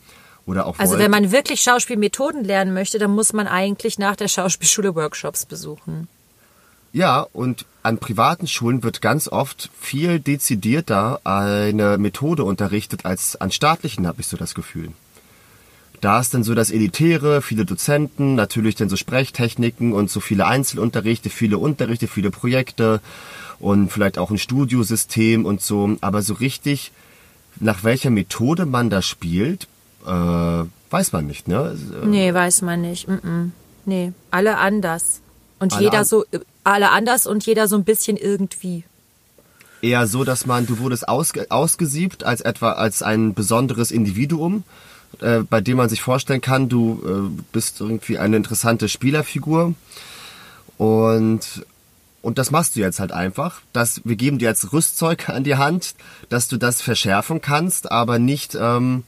oder auch Also wollte. wenn man wirklich Schauspielmethoden lernen möchte, dann muss man eigentlich nach der Schauspielschule Workshops besuchen. Ja, und an privaten Schulen wird ganz oft viel dezidierter eine Methode unterrichtet als an staatlichen, habe ich so das Gefühl. Da ist dann so das Elitäre, viele Dozenten, natürlich dann so Sprechtechniken und so viele Einzelunterrichte, viele Unterrichte, viele Projekte und vielleicht auch ein Studiosystem und so. Aber so richtig, nach welcher Methode man da spielt, äh, weiß man nicht, ne? Nee, weiß man nicht. Mm -mm. Nee, alle anders. Und Alle jeder an- so, alle anders und jeder so ein bisschen irgendwie. eher so, dass man, du wurdest ausge, ausgesiebt als etwa als ein besonderes Individuum, äh, bei dem man sich vorstellen kann, du äh, bist irgendwie eine interessante Spielerfigur und und das machst du jetzt halt einfach. Das, wir geben dir jetzt Rüstzeug an die Hand, dass du das verschärfen kannst, aber nicht, ähm,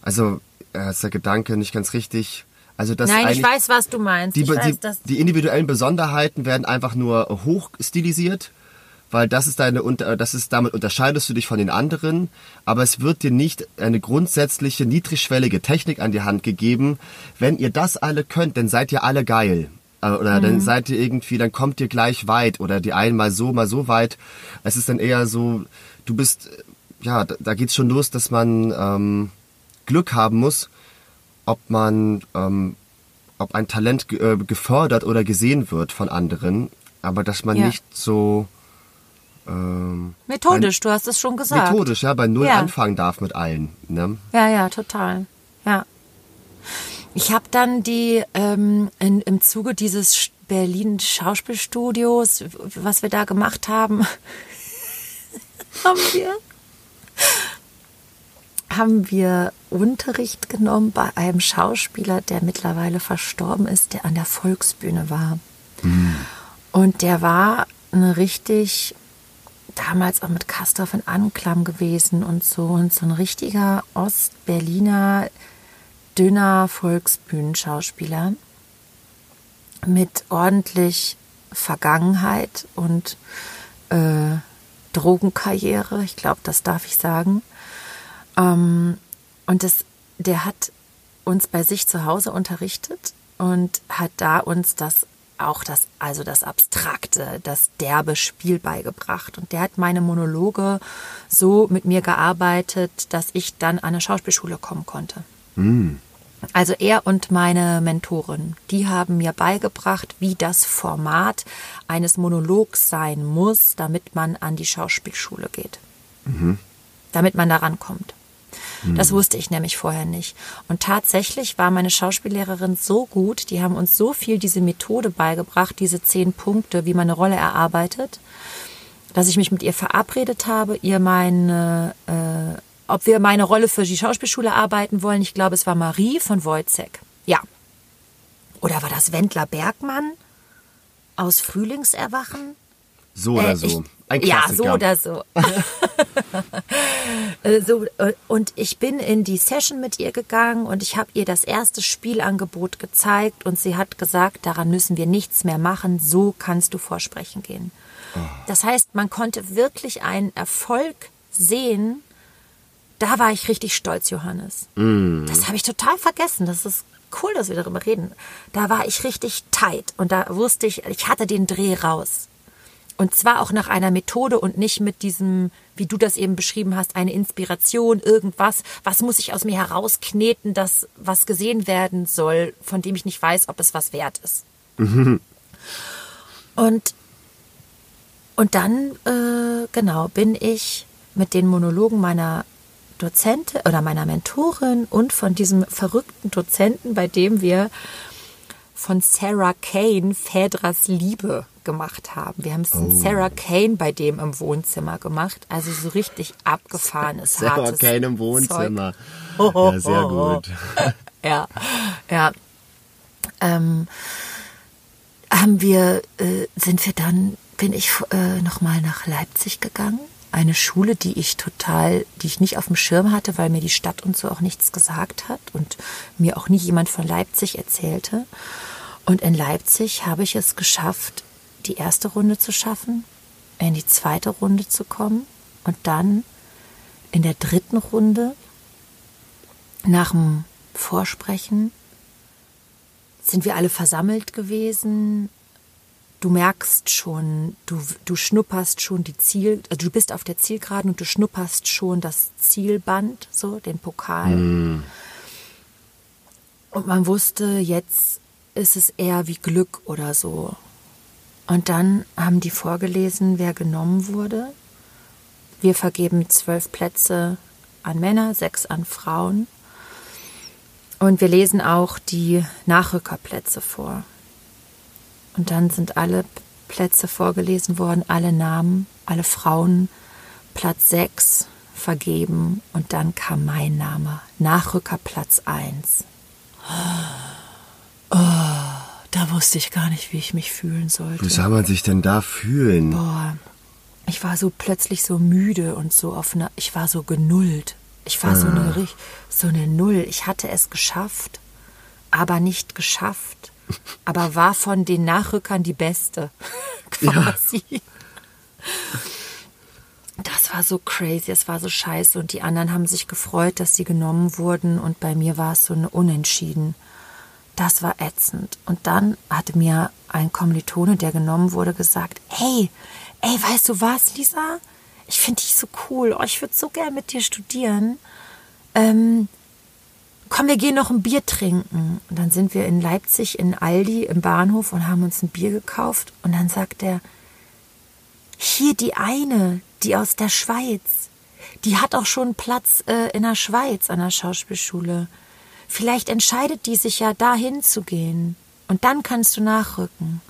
also äh, ist der Gedanke nicht ganz richtig. Also das Nein, ich weiß, was du meinst. die, weiß, die, die individuellen Besonderheiten werden einfach nur hoch stilisiert, weil das ist deine das ist damit unterscheidest du dich von den anderen, aber es wird dir nicht eine grundsätzliche niedrigschwellige Technik an die Hand gegeben. Wenn ihr das alle könnt, dann seid ihr alle geil. Äh, Oder Mhm. dann seid ihr irgendwie, dann kommt ihr gleich weit oder die einen mal so, mal so weit. Es ist dann eher so, du bist, ja, da, da geht's schon los, dass man ähm, Glück haben muss, ob man, ähm, ob ein Talent ge äh, gefördert oder gesehen wird von anderen, aber dass man Ja. nicht so ähm, methodisch, du hast es schon gesagt. methodisch, ja, bei Null Ja. anfangen darf mit allen. Ne? Ja, ja, total. Ja. Ich habe dann die ähm, in, im Zuge dieses Berlin Schauspielstudios, was wir da gemacht haben, haben wir haben wir Unterricht genommen bei einem Schauspieler, der mittlerweile verstorben ist, der an der Volksbühne war. Und der war eine richtig, damals auch mit Kastorf in Anklam gewesen und so, und so ein richtiger Ostberliner, dünner Volksbühnenschauspieler mit ordentlich Vergangenheit und äh, Drogenkarriere, ich glaube, das darf ich sagen. Ähm, und das, der hat uns bei sich zu Hause unterrichtet und hat da uns das auch das, also das Abstrakte, das derbe Spiel beigebracht. Und der hat meine Monologe so mit mir gearbeitet, dass ich dann an eine Schauspielschule kommen konnte. Also er und meine Mentorin, die haben mir beigebracht, wie das Format eines Monologs sein muss, damit man an die Schauspielschule geht. Damit man da rankommt. Das wusste ich nämlich vorher nicht. Und tatsächlich war meine Schauspiellehrerin so gut, die haben uns so viel diese Methode beigebracht, diese zehn Punkte, wie man eine Rolle erarbeitet, dass ich mich mit ihr verabredet habe, ihr meine, äh, ob wir meine Rolle für die Schauspielschule arbeiten wollen. Ich glaube, es war Marie von Wojcek. Ja. Oder war das Wendler Bergmann aus Frühlingserwachen? So oder Äh, so. Ein ja, Klassiker. so oder so. Äh, so. äh, Und ich bin in die Session mit ihr gegangen und ich habe ihr das erste Spielangebot gezeigt und sie hat gesagt, daran müssen wir nichts mehr machen, so kannst du vorsprechen gehen. Das heißt, man konnte wirklich einen Erfolg sehen. Da war ich richtig stolz, Johannes. Das habe ich total vergessen. Das ist cool, dass wir darüber reden. Da war ich richtig tight und da wusste ich, ich hatte den Dreh raus. Und zwar auch nach einer Methode und nicht mit diesem, wie du das eben beschrieben hast, eine Inspiration, irgendwas. Was muss ich aus mir herauskneten, das was gesehen werden soll, von dem ich nicht weiß, ob es was wert ist. Mhm. Und, und dann, äh, genau, bin ich mit den Monologen meiner Dozentin oder meiner Mentorin und von diesem verrückten Dozenten, bei dem wir von Sarah Kane Phaedras Liebe gemacht haben. Wir haben es oh. Sarah Kane bei dem im Wohnzimmer gemacht. Also so richtig abgefahrenes, Sarah hartes Kane im Wohnzimmer. Zeug. Ja, sehr gut. ja, ja. Ähm, haben wir, äh, sind wir dann, bin ich äh, nochmal nach Leipzig gegangen. Eine Schule, die ich total, die ich nicht auf dem Schirm hatte, weil mir die Stadt und so auch nichts gesagt hat und mir auch nie jemand von Leipzig erzählte. Und in Leipzig habe ich es geschafft, die erste Runde zu schaffen, in die zweite Runde zu kommen und dann in der dritten Runde nach dem Vorsprechen sind wir alle versammelt gewesen. Du merkst schon, du, du schnupperst schon die Ziel, also du bist auf der Zielgeraden und du schnupperst schon das Zielband, so den Pokal. Mm. Und man wusste, jetzt ist es eher wie Glück oder so. Und dann haben die vorgelesen, wer genommen wurde. Wir vergeben zwölf Plätze an Männer, sechs an Frauen. Und wir lesen auch die Nachrückerplätze vor. Und dann sind alle Plätze vorgelesen worden, alle Namen, alle Frauen, Platz sechs vergeben. Und dann kam mein Name, Nachrückerplatz eins. Oh, da wusste ich gar nicht, wie ich mich fühlen sollte. Wie soll man sich denn da fühlen? Boah, ich war so plötzlich so müde und so eine, ich war so genullt. Ich war ah. so, eine, ah. so eine Null. Ich hatte es geschafft, aber nicht geschafft. Aber war von den Nachrückern die Beste. Quasi. Ja. Das war so crazy, es war so scheiße und die anderen haben sich gefreut, dass sie genommen wurden und bei mir war es so eine Unentschieden. Das war ätzend. Und dann hatte mir ein Kommilitone, der genommen wurde, gesagt, ey, ey, weißt du was, Lisa? Ich finde dich so cool. Oh, ich würde so gern mit dir studieren. Ähm, komm, wir gehen noch ein Bier trinken. Und dann sind wir in Leipzig in Aldi im Bahnhof und haben uns ein Bier gekauft. Und dann sagt er, hier die eine, die aus der Schweiz, die hat auch schon Platz äh, in der Schweiz an der Schauspielschule. Vielleicht entscheidet die sich ja, dahin zu gehen. Und dann kannst du nachrücken.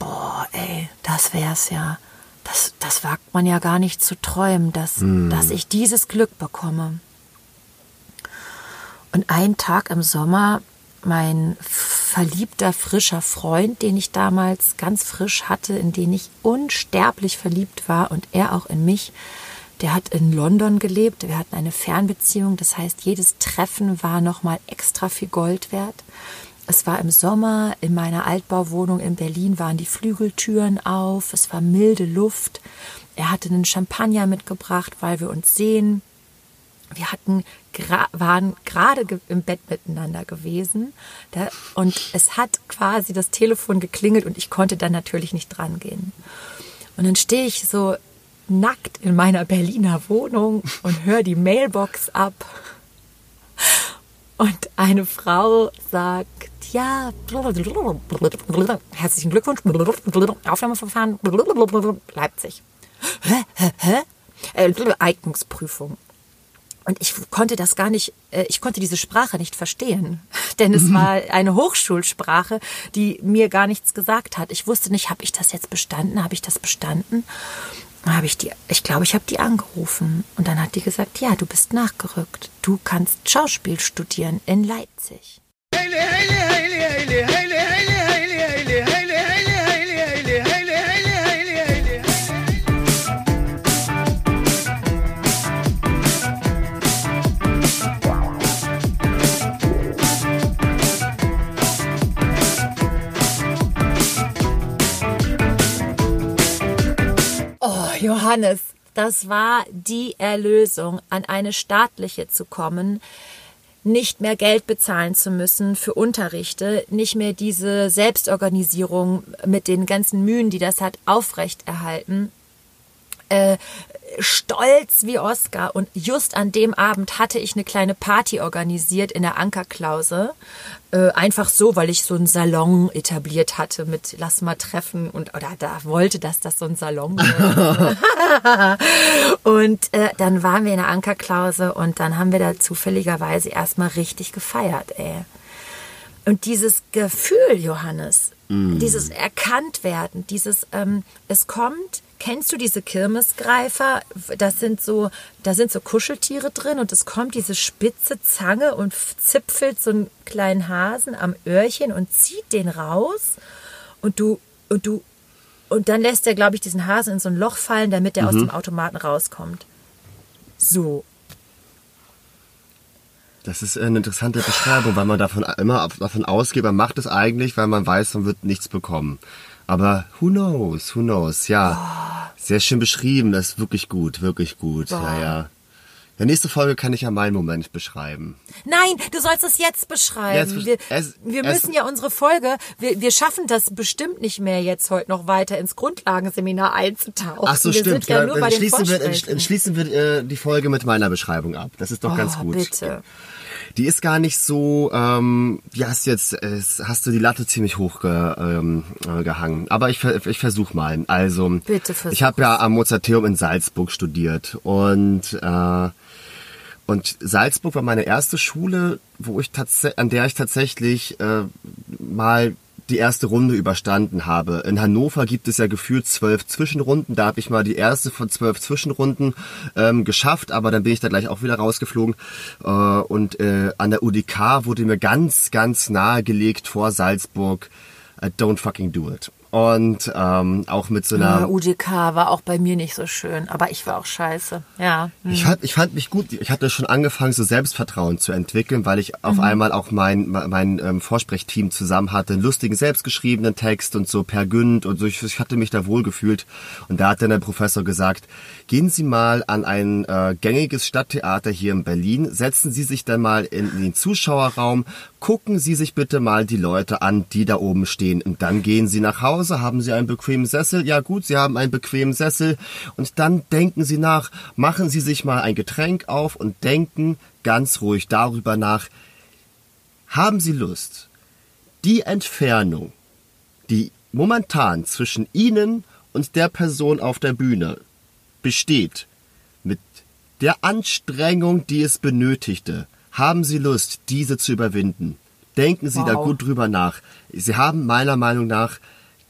Boah, ey, das wär's ja. Das, das wagt man ja gar nicht zu träumen, dass, mm. dass ich dieses Glück bekomme. Und einen Tag im Sommer, mein verliebter, frischer Freund, den ich damals ganz frisch hatte, in den ich unsterblich verliebt war und er auch in mich, der hat in London gelebt. Wir hatten eine Fernbeziehung. Das heißt, jedes Treffen war nochmal extra viel Gold wert. Es war im Sommer, in meiner Altbauwohnung in Berlin waren die Flügeltüren auf, es war milde Luft. Er hatte einen Champagner mitgebracht, weil wir uns sehen. Wir hatten, waren gerade im Bett miteinander gewesen und es hat quasi das Telefon geklingelt und ich konnte dann natürlich nicht drangehen. Und dann stehe ich so nackt in meiner Berliner Wohnung und höre die Mailbox ab. Und eine Frau sagt, ja, herzlichen Glückwunsch, Aufnahmeverfahren, Leipzig. Äh, Eignungsprüfung. Und ich konnte das gar nicht, äh, ich konnte diese Sprache nicht verstehen, denn es war eine Hochschulsprache, die mir gar nichts gesagt hat. Ich wusste nicht, habe ich das jetzt bestanden, habe ich das bestanden? Habe ich die, ich glaube, ich habe die angerufen und dann hat die gesagt, ja, du bist nachgerückt. Du kannst Schauspiel studieren in Leipzig. Heile, heile, heile, heile, heile, Johannes, das war die Erlösung, an eine staatliche zu kommen. nicht mehr Geld bezahlen zu müssen für Unterrichte, nicht mehr diese Selbstorganisierung mit den ganzen Mühen, die das hat, aufrechterhalten. Äh, stolz wie Oscar und just an dem Abend hatte ich eine kleine Party organisiert in der Ankerklause. Äh, einfach so, weil ich so einen Salon etabliert hatte mit lass mal treffen und oder da wollte, dass das so ein Salon wird. und äh, dann waren wir in der Ankerklause und dann haben wir da zufälligerweise erstmal richtig gefeiert, ey. Und dieses Gefühl, Johannes, mm. dieses Erkanntwerden, dieses ähm, es kommt Kennst du diese Kirmesgreifer? Das sind so, da sind so Kuscheltiere drin und es kommt diese spitze Zange und zipfelt so einen kleinen Hasen am Öhrchen und zieht den raus und du und du und dann lässt er, glaube ich, diesen Hasen in so ein Loch fallen, damit er mhm. aus dem Automaten rauskommt. So. Das ist eine interessante Beschreibung, weil man davon immer davon ausgeht, man macht es eigentlich, weil man weiß, man wird nichts bekommen. Aber who knows, who knows, ja. Oh. Sehr schön beschrieben, das ist wirklich gut, wirklich gut. Boah. Ja, ja. Der nächste Folge kann ich ja meinen Moment beschreiben. Nein, du sollst es jetzt beschreiben. Jetzt, wir, es, wir müssen ja unsere Folge, wir, wir schaffen das bestimmt nicht mehr jetzt heute noch weiter ins Grundlagenseminar einzutauchen. Ach so, wir stimmt. Sind ja, nur bei schließen wir, schließen wir äh, die Folge mit meiner Beschreibung ab. Das ist doch oh, ganz gut. Bitte. Die ist gar nicht so, ähm, wie hast du jetzt, äh, hast du die Latte ziemlich hoch ge, ähm, äh, gehangen. Aber ich, ich versuch mal. Also, Bitte ich habe ja am Mozarteum in Salzburg studiert und äh, und Salzburg war meine erste Schule, wo ich an der ich tatsächlich äh, mal die erste Runde überstanden habe. In Hannover gibt es ja gefühlt zwölf Zwischenrunden. Da habe ich mal die erste von zwölf Zwischenrunden ähm, geschafft, aber dann bin ich da gleich auch wieder rausgeflogen. Äh, und äh, an der UDK wurde mir ganz, ganz nahegelegt vor Salzburg, uh, don't fucking do it und ähm, auch mit so einer. Ja, UDK war auch bei mir nicht so schön, aber ich war auch scheiße. Ja. Hm. Ich, fand, ich fand mich gut. Ich hatte schon angefangen, so Selbstvertrauen zu entwickeln, weil ich auf mhm. einmal auch mein mein ähm, Vorsprechteam zusammen hatte, einen lustigen selbstgeschriebenen Text und so per Günd und so. Ich, ich hatte mich da wohl gefühlt und da hat dann der Professor gesagt: Gehen Sie mal an ein äh, gängiges Stadttheater hier in Berlin, setzen Sie sich dann mal in, in den Zuschauerraum, gucken Sie sich bitte mal die Leute an, die da oben stehen und dann gehen Sie nach Hause, haben Sie einen bequemen Sessel? Ja gut, Sie haben einen bequemen Sessel. Und dann denken Sie nach, machen Sie sich mal ein Getränk auf und denken ganz ruhig darüber nach, haben Sie Lust, die Entfernung, die momentan zwischen Ihnen und der Person auf der Bühne besteht, mit der Anstrengung, die es benötigte, haben Sie Lust, diese zu überwinden? Denken Sie wow. da gut drüber nach. Sie haben meiner Meinung nach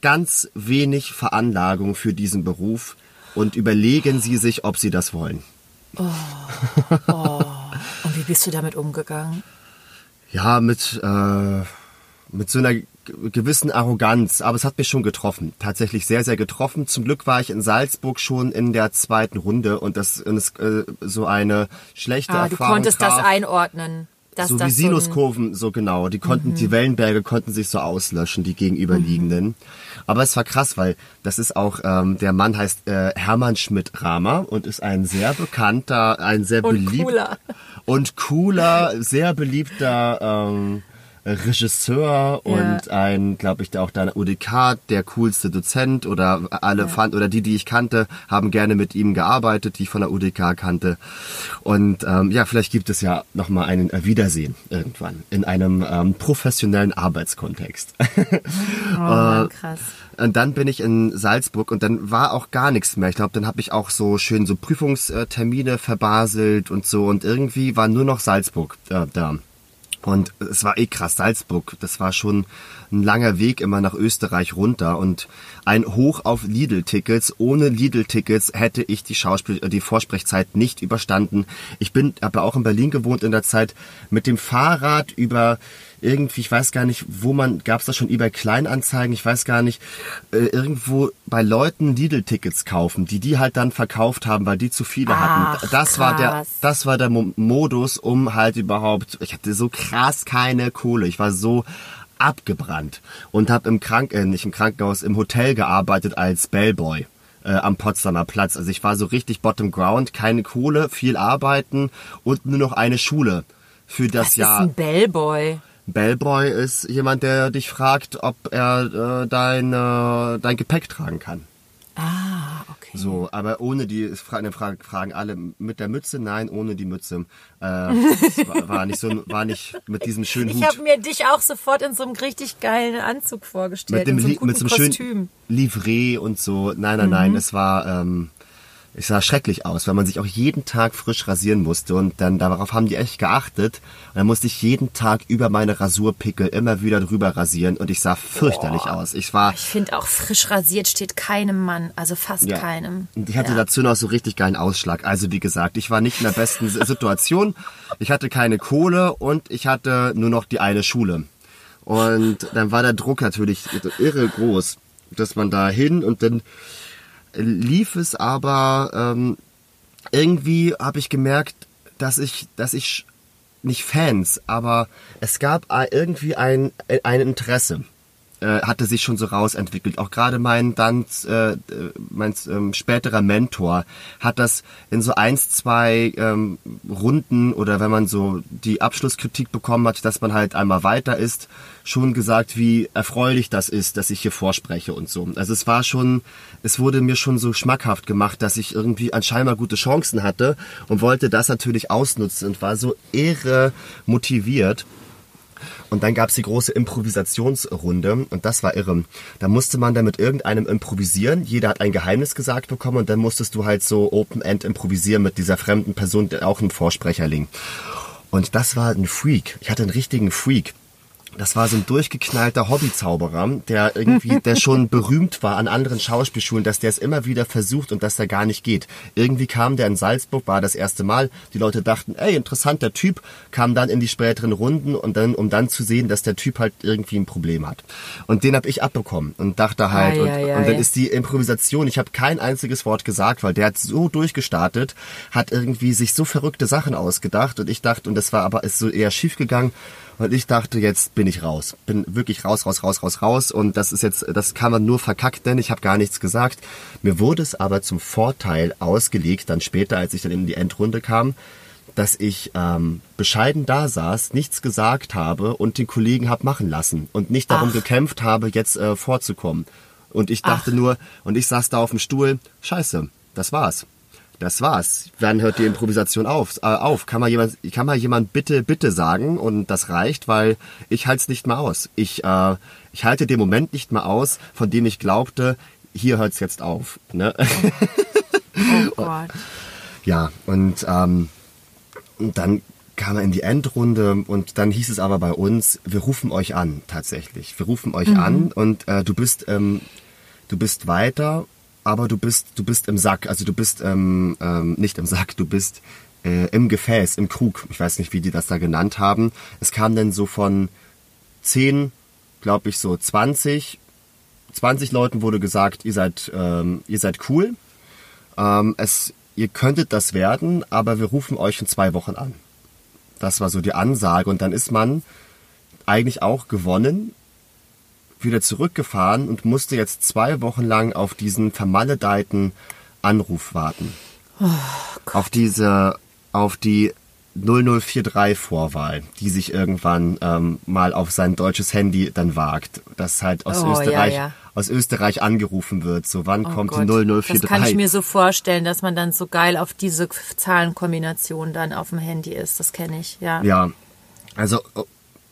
ganz wenig Veranlagung für diesen Beruf und überlegen Sie sich, ob Sie das wollen. Oh. Oh. Und wie bist du damit umgegangen? Ja, mit, äh, mit so einer gewissen Arroganz, aber es hat mich schon getroffen. Tatsächlich sehr, sehr getroffen. Zum Glück war ich in Salzburg schon in der zweiten Runde und das ist äh, so eine schlechte ah, Erfahrung. Du konntest traf. das einordnen. so wie Sinuskurven, so, so genau. Die konnten, mhm. die Wellenberge konnten sich so auslöschen, die gegenüberliegenden. Mhm. Aber es war krass, weil das ist auch, ähm, der Mann heißt äh, Hermann Schmidt-Rahmer und ist ein sehr bekannter, ein sehr beliebter und cooler, sehr beliebter ähm, Regisseur ja. und ein, glaube ich, auch der UDK, der coolste Dozent oder alle ja. fand oder die, die ich kannte, haben gerne mit ihm gearbeitet, die ich von der UDK kannte. Und ähm, ja, vielleicht gibt es ja noch mal einen Wiedersehen irgendwann in einem ähm, professionellen Arbeitskontext. Oh, krass. Und dann bin ich in Salzburg und dann war auch gar nichts mehr. Ich glaube, dann habe ich auch so schön so Prüfungstermine verbaselt und so und irgendwie war nur noch Salzburg äh, da. Und es war eh krass, Salzburg, das war schon ein langer Weg immer nach Österreich runter und ein Hoch auf Lidl-Tickets. Ohne Lidl-Tickets hätte ich die Schauspiel die Vorsprechzeit nicht überstanden. Ich bin, habe auch in Berlin gewohnt in der Zeit, mit dem Fahrrad über irgendwie, ich weiß gar nicht, wo man, gab es da schon eBay Kleinanzeigen, ich weiß gar nicht, äh, irgendwo bei Leuten Lidl-Tickets kaufen, die die halt dann verkauft haben, weil die zu viele Ach, hatten. Das krass. war der, das war der Modus, um halt überhaupt, ich hatte so krass keine Kohle, ich war so abgebrannt und habe im Krank, äh, nicht im Krankenhaus, im Hotel gearbeitet als Bellboy äh, am Potsdamer Platz. Also ich war so richtig bottom ground, keine Kohle, viel arbeiten und nur noch eine Schule für das Was Jahr. ist ein Bellboy? Bellboy ist jemand, der dich fragt, ob er äh, dein, äh, dein Gepäck tragen kann. Ah, okay. So, aber ohne die, eine Frage, fragen alle mit der Mütze, nein, ohne die Mütze. Äh, war, war nicht so, war nicht mit diesem schönen Ich Hut. habe mir dich auch sofort in so einem richtig geilen Anzug vorgestellt. mit dem in so mit so einem schönen. Livret und so. Nein, nein, nein, es war, ähm, es sah schrecklich aus, weil man sich auch jeden Tag frisch rasieren musste und dann darauf haben die echt geachtet. Und dann musste ich jeden Tag über meine Rasurpickel immer wieder drüber rasieren und ich sah fürchterlich aus. Ich war Ich finde auch frisch rasiert steht keinem Mann, also fast Ja. keinem. Und ich hatte ja. dazu noch so richtig geilen Ausschlag. Also wie gesagt, ich war nicht in der besten Situation. Ich hatte keine Kohle und ich hatte nur noch die eine Schule. Und dann war der Druck natürlich irre groß, dass man da hin und dann lief es aber ähm, irgendwie habe ich gemerkt, dass ich, dass ich nicht Fans, aber es gab äh, irgendwie ein, ein Interesse äh, hatte sich schon so rausentwickelt. Auch gerade mein dann äh, mein ähm, späterer Mentor hat das in so eins, zwei ähm, Runden oder wenn man so die Abschlusskritik bekommen hat, dass man halt einmal weiter ist, schon gesagt, wie erfreulich das ist, dass ich hier vorspreche und so. Also es war schon, es wurde mir schon so schmackhaft gemacht, dass ich irgendwie anscheinend gute Chancen hatte und wollte das natürlich ausnutzen und war so irre motiviert. Und dann gab's die große Improvisationsrunde und das war irre. Da musste man dann mit irgendeinem improvisieren. Jeder hat ein Geheimnis gesagt bekommen und dann musstest du halt so Open-End improvisieren mit dieser fremden Person, auch ein Vorsprecherling. Und das war ein Freak. Ich hatte einen richtigen Freak. Das war so ein durchgeknallter Hobbyzauberer, der irgendwie, der schon berühmt war an anderen Schauspielschulen, dass der es immer wieder versucht und dass der gar nicht geht. Irgendwie kam der in Salzburg, war das erste Mal. Die Leute dachten, ey, interessanter Typ, kam dann in die späteren Runden und dann, um dann zu sehen, dass der Typ halt irgendwie ein Problem hat. Und den hab ich abbekommen und dachte halt, Ei, und, ei, und dann ei. ist die Improvisation, ich habe kein einziges Wort gesagt, weil der hat so durchgestartet, hat irgendwie sich so verrückte Sachen ausgedacht und ich dachte, und das war aber ist so eher schief gegangen. Und ich dachte, jetzt bin ich raus. Bin wirklich raus, raus, raus, raus, raus. Und das ist jetzt, das kann man nur verkackt, denn ich habe gar nichts gesagt. Mir wurde es aber zum Vorteil ausgelegt, dann später, als ich dann in die Endrunde kam, dass ich ähm, bescheiden da saß, nichts gesagt habe und den Kollegen hab machen lassen und nicht darum Ach. gekämpft habe, jetzt äh, vorzukommen. Und ich dachte nur, und ich saß da auf dem Stuhl, scheiße, das war's. Das war's. Dann hört die Improvisation auf. Äh, auf. Kann mal jemand, kann mal jemand bitte, bitte sagen und das reicht, weil ich halte es nicht mehr aus. Ich, äh, ich halte den Moment nicht mehr aus, von dem ich glaubte, hier hört's jetzt auf. Ne? Oh Gott. Ja, und, ähm, und dann kam er in die Endrunde und dann hieß es aber bei uns, wir rufen euch an, tatsächlich. Wir rufen euch an und äh, du bist, ähm, du bist weiter, aber du bist, du bist im Sack, also du bist ähm, ähm, nicht im Sack, du bist äh, im Gefäß, im Krug. Ich weiß nicht, wie die das da genannt haben. Es kam dann so von zehn, glaube ich, so 20, 20 Leuten wurde gesagt, ihr seid, ähm, ihr seid cool. Ähm, es, ihr könntet das werden, aber wir rufen euch in zwei Wochen an. Das war so die Ansage. Und dann ist man eigentlich auch gewonnen, wieder zurückgefahren und musste jetzt zwei Wochen lang auf diesen vermaledeiten Anruf warten. auf diese, auf die 0043 Vorwahl, die sich irgendwann ähm, mal auf sein deutsches Handy dann wagt, das halt aus Oh, ja, Österreich, ja. aus Österreich angerufen wird. So, wann Oh kommt Gott. die 0043? Das kann ich mir so vorstellen, dass man dann so geil auf diese Zahlenkombination dann auf dem Handy ist. Das kenne ich, ja. Ja, also, oh,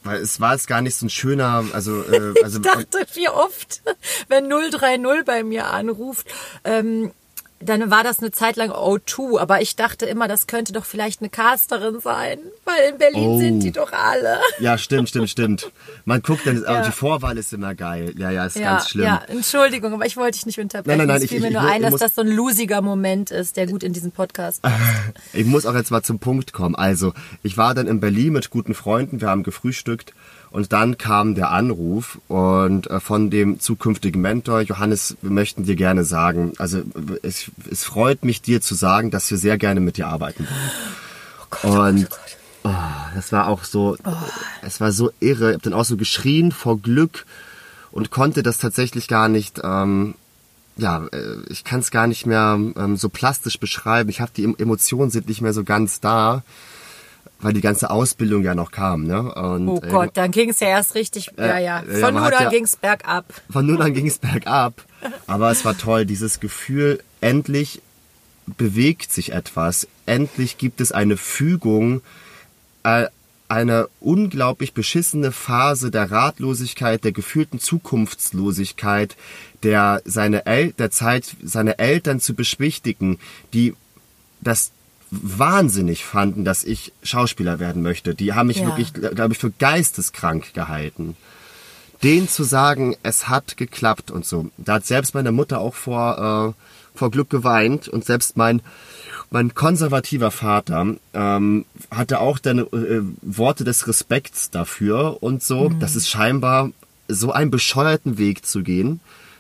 weil es war jetzt gar nicht so ein schöner, also, äh, also Ich dachte, wie oft, wenn 030 bei mir anruft, ähm, dann war das eine Zeit lang O2, aber ich dachte immer, das könnte doch vielleicht eine Casterin sein, weil in Berlin Oh. sind die doch alle. ja, stimmt, stimmt, stimmt. Man guckt dann, Ja. die Vorwahl ist immer geil. Ja, ja, ist Ja, ganz schlimm. ja, Entschuldigung, aber ich wollte dich nicht unterbrechen. Nein, nein, nein, es fiel ich- mir ich- nur ich ein, dass das so ein losiger Moment ist, der gut in diesen Podcast passt. Ich muss auch jetzt mal zum Punkt kommen. Also, ich war dann in Berlin mit guten Freunden, wir haben gefrühstückt und dann kam der Anruf und äh, von dem zukünftigen Mentor, Johannes, wir möchten dir gerne sagen, also es, es freut mich dir zu sagen, dass wir sehr gerne mit dir arbeiten wollen. und oh, das war auch so, es war so irre. Ich habe dann auch so geschrien vor Glück und konnte das tatsächlich gar nicht ähm, ja, äh, ich kann es gar nicht mehr ähm, so plastisch beschreiben. Ich habe die Em- Emotionen sind nicht mehr so ganz da. Weil die ganze Ausbildung ja noch kam. Ne? Und, oh Gott, dann ging es ja erst richtig, ja, ja. Von ja, nun an ja- ging es bergab. Von nun an ging es bergab. Aber es war toll, dieses Gefühl, endlich bewegt sich etwas. Endlich gibt es eine Fügung, äh, eine unglaublich beschissene Phase der Ratlosigkeit, der gefühlten Zukunftslosigkeit, der seine El der Zeit, seine Eltern zu beschwichtigen, die das wahnsinnig fanden, dass ich Schauspieler werden möchte. Die haben mich Ja. wirklich, glaube ich, für geisteskrank gehalten denen zu sagen, es hat geklappt und so. Da hat selbst meine Mutter auch vor, äh, vor Glück geweint und selbst mein, mein konservativer Vater ähm, hatte auch dann äh, Worte des Respekts dafür und so. Das ist scheinbar so einen bescheuerten Weg zu gehen,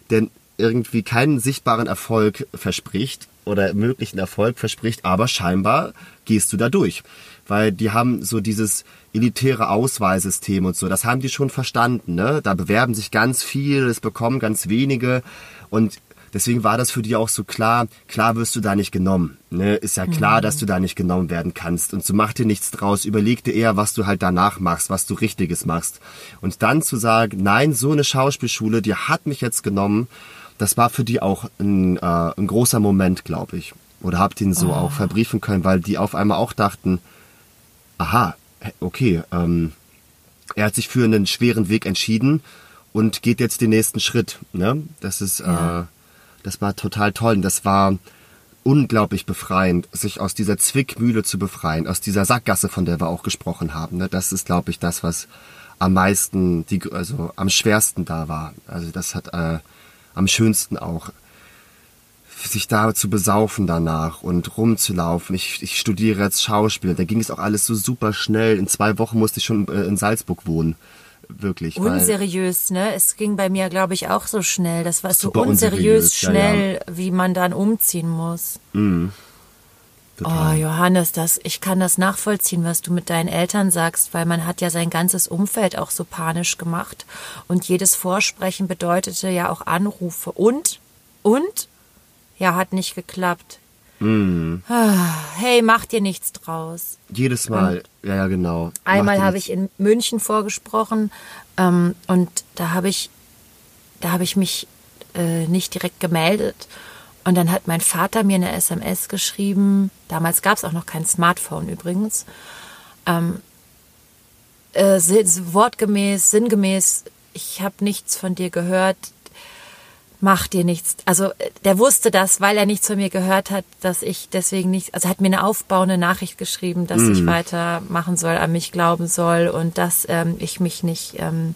der irgendwie keinen sichtbaren Erfolg verspricht oder möglichen Erfolg verspricht, aber scheinbar gehst du da durch. Weil die haben so dieses elitäre Auswahlsystem und so, das haben die schon verstanden. Ne? Da bewerben sich ganz viele, es bekommen ganz wenige und deswegen war das für die auch so klar, klar wirst du da nicht genommen. Ne? Ist ja klar, dass du da nicht genommen werden kannst und so mach dir nichts draus, überleg dir eher, was du halt danach machst, was du Richtiges machst. Und dann zu sagen, nein, so eine Schauspielschule, die hat mich jetzt genommen, das war für die auch ein, äh, ein großer Moment, glaube ich. Oder habt ihn so auch verbriefen können, weil die auf einmal auch dachten, aha, okay, ähm, er hat sich für einen schweren Weg entschieden und geht jetzt den nächsten Schritt. Ne? Das ist, Ja. äh, das war total toll. Und das war unglaublich befreiend, sich aus dieser Zwickmühle zu befreien, aus dieser Sackgasse, von der wir auch gesprochen haben. Ne? Das ist, glaube ich, das, was am meisten, die, also am schwersten da war. Also das hat äh, am schönsten auch sich da zu besaufen danach und rumzulaufen. Ich, ich studiere jetzt Schauspiel. Da ging es auch alles so super schnell. In zwei Wochen musste ich schon äh, in Salzburg wohnen. Wirklich. Unseriös, ne? Es ging bei mir, glaube ich, auch so schnell. Das war so unseriös unseriös, ja, schnell, wie man dann umziehen muss. Oh, total. Johannes, das, ich kann das nachvollziehen, was du mit deinen Eltern sagst, weil man hat ja sein ganzes Umfeld auch so panisch gemacht. Und jedes Vorsprechen bedeutete ja auch Anrufe. Und, und, ja, hat nicht geklappt. Ah, Hey, mach dir nichts draus. Jedes Mal, ja, ja, genau. Einmal habe ich in München vorgesprochen ähm, und da habe ich, da habe ich mich äh, nicht direkt gemeldet. Und dann hat mein Vater mir eine SMS geschrieben. Damals gab es auch noch kein Smartphone übrigens. Ähm, äh, wortgemäß, sinngemäß, ich habe nichts von dir gehört. Mach dir nichts. Also äh, der wusste das, weil er nichts von mir gehört hat, dass ich deswegen nicht, also hat mir eine aufbauende Nachricht geschrieben, dass ich weitermachen soll, an mich glauben soll und dass ähm, ich mich nicht ähm,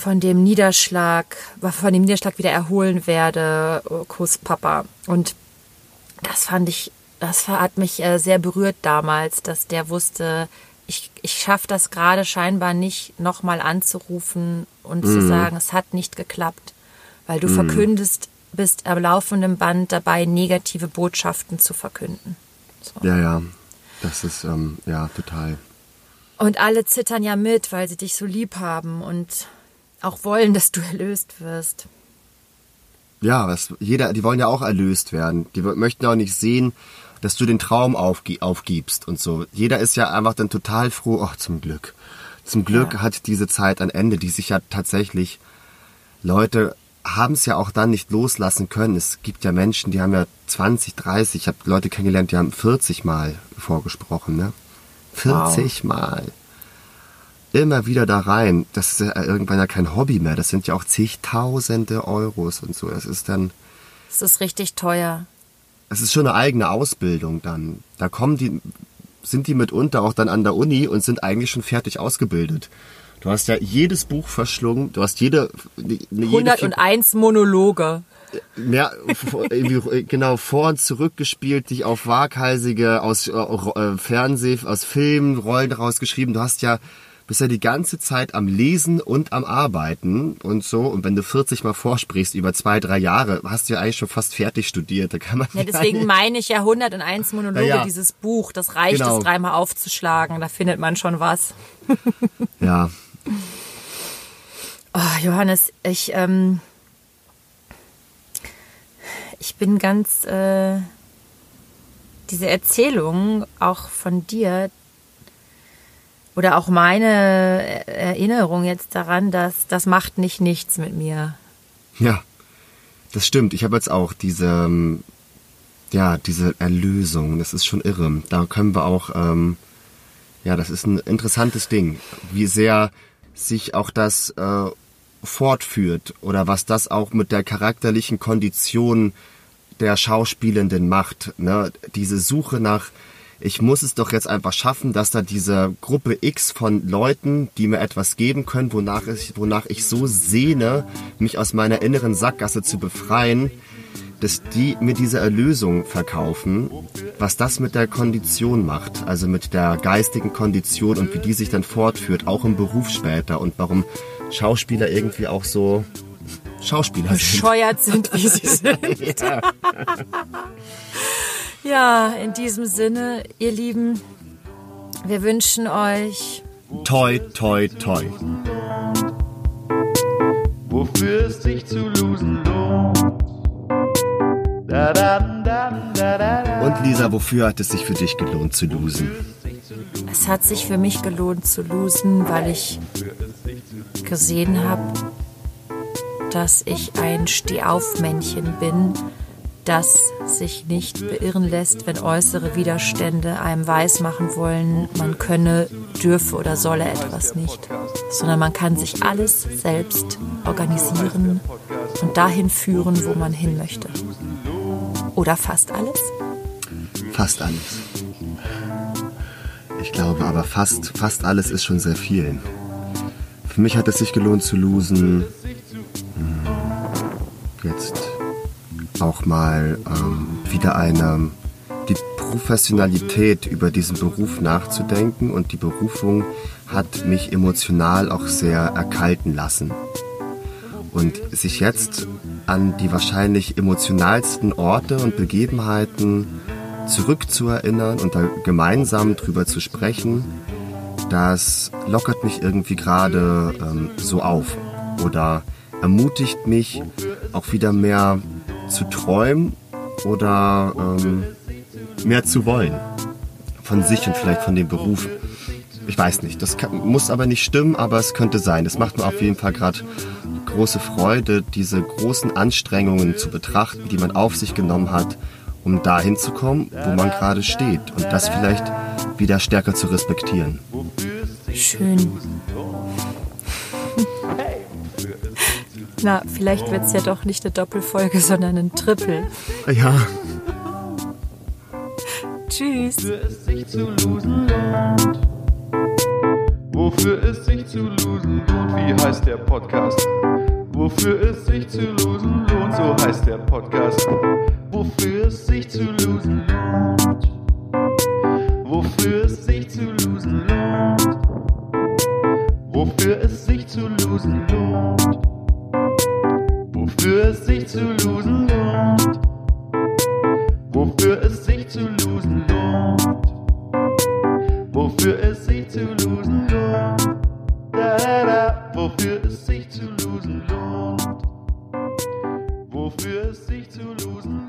von dem Niederschlag, von dem Niederschlag wieder erholen werde. Oh, Kuss Papa. Und das fand ich, das hat mich äh, sehr berührt damals, dass der wusste, ich, ich schaffe das gerade scheinbar nicht, nochmal anzurufen und zu sagen, es hat nicht geklappt. Weil du verkündest, bist am laufenden Band dabei, negative Botschaften zu verkünden. So. Ja, ja. Das ist, ähm, ja, total. Und alle zittern ja mit, weil sie dich so lieb haben und auch wollen, dass du erlöst wirst. Ja, was, jeder, die wollen ja auch erlöst werden. Die möchten auch nicht sehen, dass du den Traum aufgi aufgibst und so. Jeder ist ja einfach dann total froh, ach, zum Glück. Zum Glück Ja. hat diese Zeit ein Ende, die sich ja tatsächlich, Leute haben es ja auch dann nicht loslassen können. Es gibt ja Menschen, die haben ja 20, 30, ich habe Leute kennengelernt, die haben 40 Mal vorgesprochen, ne? 40 Mal. Immer wieder da rein. Das ist ja irgendwann ja kein Hobby mehr. Das sind ja auch zigtausende Euros und so. Das ist dann, Es ist richtig teuer. es ist schon eine eigene Ausbildung dann. Da kommen die, sind die mitunter auch dann an der Uni und sind eigentlich schon fertig ausgebildet. Du hast ja jedes Buch verschlungen, du hast jede, jede 101 Monologe. mehr, genau, vor und zurück gespielt, dich auf waghalsige aus äh, äh, Fernseh, aus Filmen, Rollen rausgeschrieben. Du hast ja, bist ja die ganze Zeit am Lesen und am Arbeiten und so. Und wenn du 40 Mal vorsprichst über zwei, drei Jahre, hast du ja eigentlich schon fast fertig studiert. Da kann man Ja, deswegen meine ich ja 101 Monologe, Ja, ja. dieses Buch. Das reicht, Genau. es dreimal aufzuschlagen. Da findet man schon was. Ja, Oh, Johannes, ich, ähm, ich bin ganz, äh, diese Erzählung auch von dir, oder auch meine Erinnerung jetzt daran, dass das macht nicht nichts mit mir. Ja, das stimmt. Ich habe jetzt auch diese, ähm, ja, diese Erlösung. Das ist schon irre. Da können wir auch, ähm, ja, das ist ein interessantes Ding, wie sehr sich auch das äh, fortführt oder was das auch mit der charakterlichen Kondition der Schauspielenden macht. Ne? Diese Suche nach ich muss es doch jetzt einfach schaffen, dass da diese Gruppe X von Leuten, die mir etwas geben können, wonach ich, wonach ich so sehne, mich aus meiner inneren Sackgasse zu befreien, dass die mir diese Erlösung verkaufen, was das mit der Kondition macht, also mit der geistigen Kondition und wie die sich dann fortführt, auch im Beruf später und warum Schauspieler irgendwie auch so Schauspieler bescheuert sind, sind wie sie sind. ja. Ja, in diesem Sinne, ihr Lieben, wir wünschen euch toi, toi, toi. Wofür es sich zu losen lohnt. Und Lisa, wofür hat es sich für dich gelohnt zu losen? Es hat sich für mich gelohnt zu losen, weil ich gesehen habe, dass ich ein Stehaufmännchen bin das sich nicht beirren lässt, wenn äußere Widerstände einem weismachen wollen, man könne, dürfe oder solle etwas nicht, sondern man kann sich alles selbst organisieren und dahin führen, wo man hin möchte. Oder fast alles? Fast alles. Ich glaube aber fast, fast alles ist schon sehr viel. Für mich hat es sich gelohnt zu losen. Hm, jetzt auch mal ähm, wieder eine die Professionalität über diesen Beruf nachzudenken und die Berufung hat mich emotional auch sehr erkalten lassen. Und sich jetzt an die wahrscheinlich emotionalsten Orte und Begebenheiten zurückzuerinnern und da gemeinsam drüber zu sprechen, das lockert mich irgendwie gerade ähm, so auf oder ermutigt mich auch wieder mehr zu träumen oder ähm, mehr zu wollen. Von sich und vielleicht von dem Beruf. Ich weiß nicht. Das kann, muss aber nicht stimmen, aber es könnte sein. Es macht mir auf jeden Fall gerade große Freude, diese großen Anstrengungen zu betrachten, die man auf sich genommen hat, um dahin zu kommen, wo man gerade steht. Und das vielleicht wieder stärker zu respektieren. Schön. Na, vielleicht wird es ja doch nicht eine Doppelfolge, sondern ein Triple. Ja. Tschüss. Wofür es sich zu losen lohnt, wie heißt der Podcast? Wofür es sich zu losen lohnt, so heißt der Podcast. Wofür es sich zu losen lohnt. Wofür es sich zu losen lohnt. Wofür es sich zu losen lohnt wofür es sich zu losen lohnt. Wofür es sich zu losen lohnt. Wofür es sich zu losen lohnt. Da, da, da. Wofür es sich zu losen lohnt. Wofür es sich zu losen lohnt.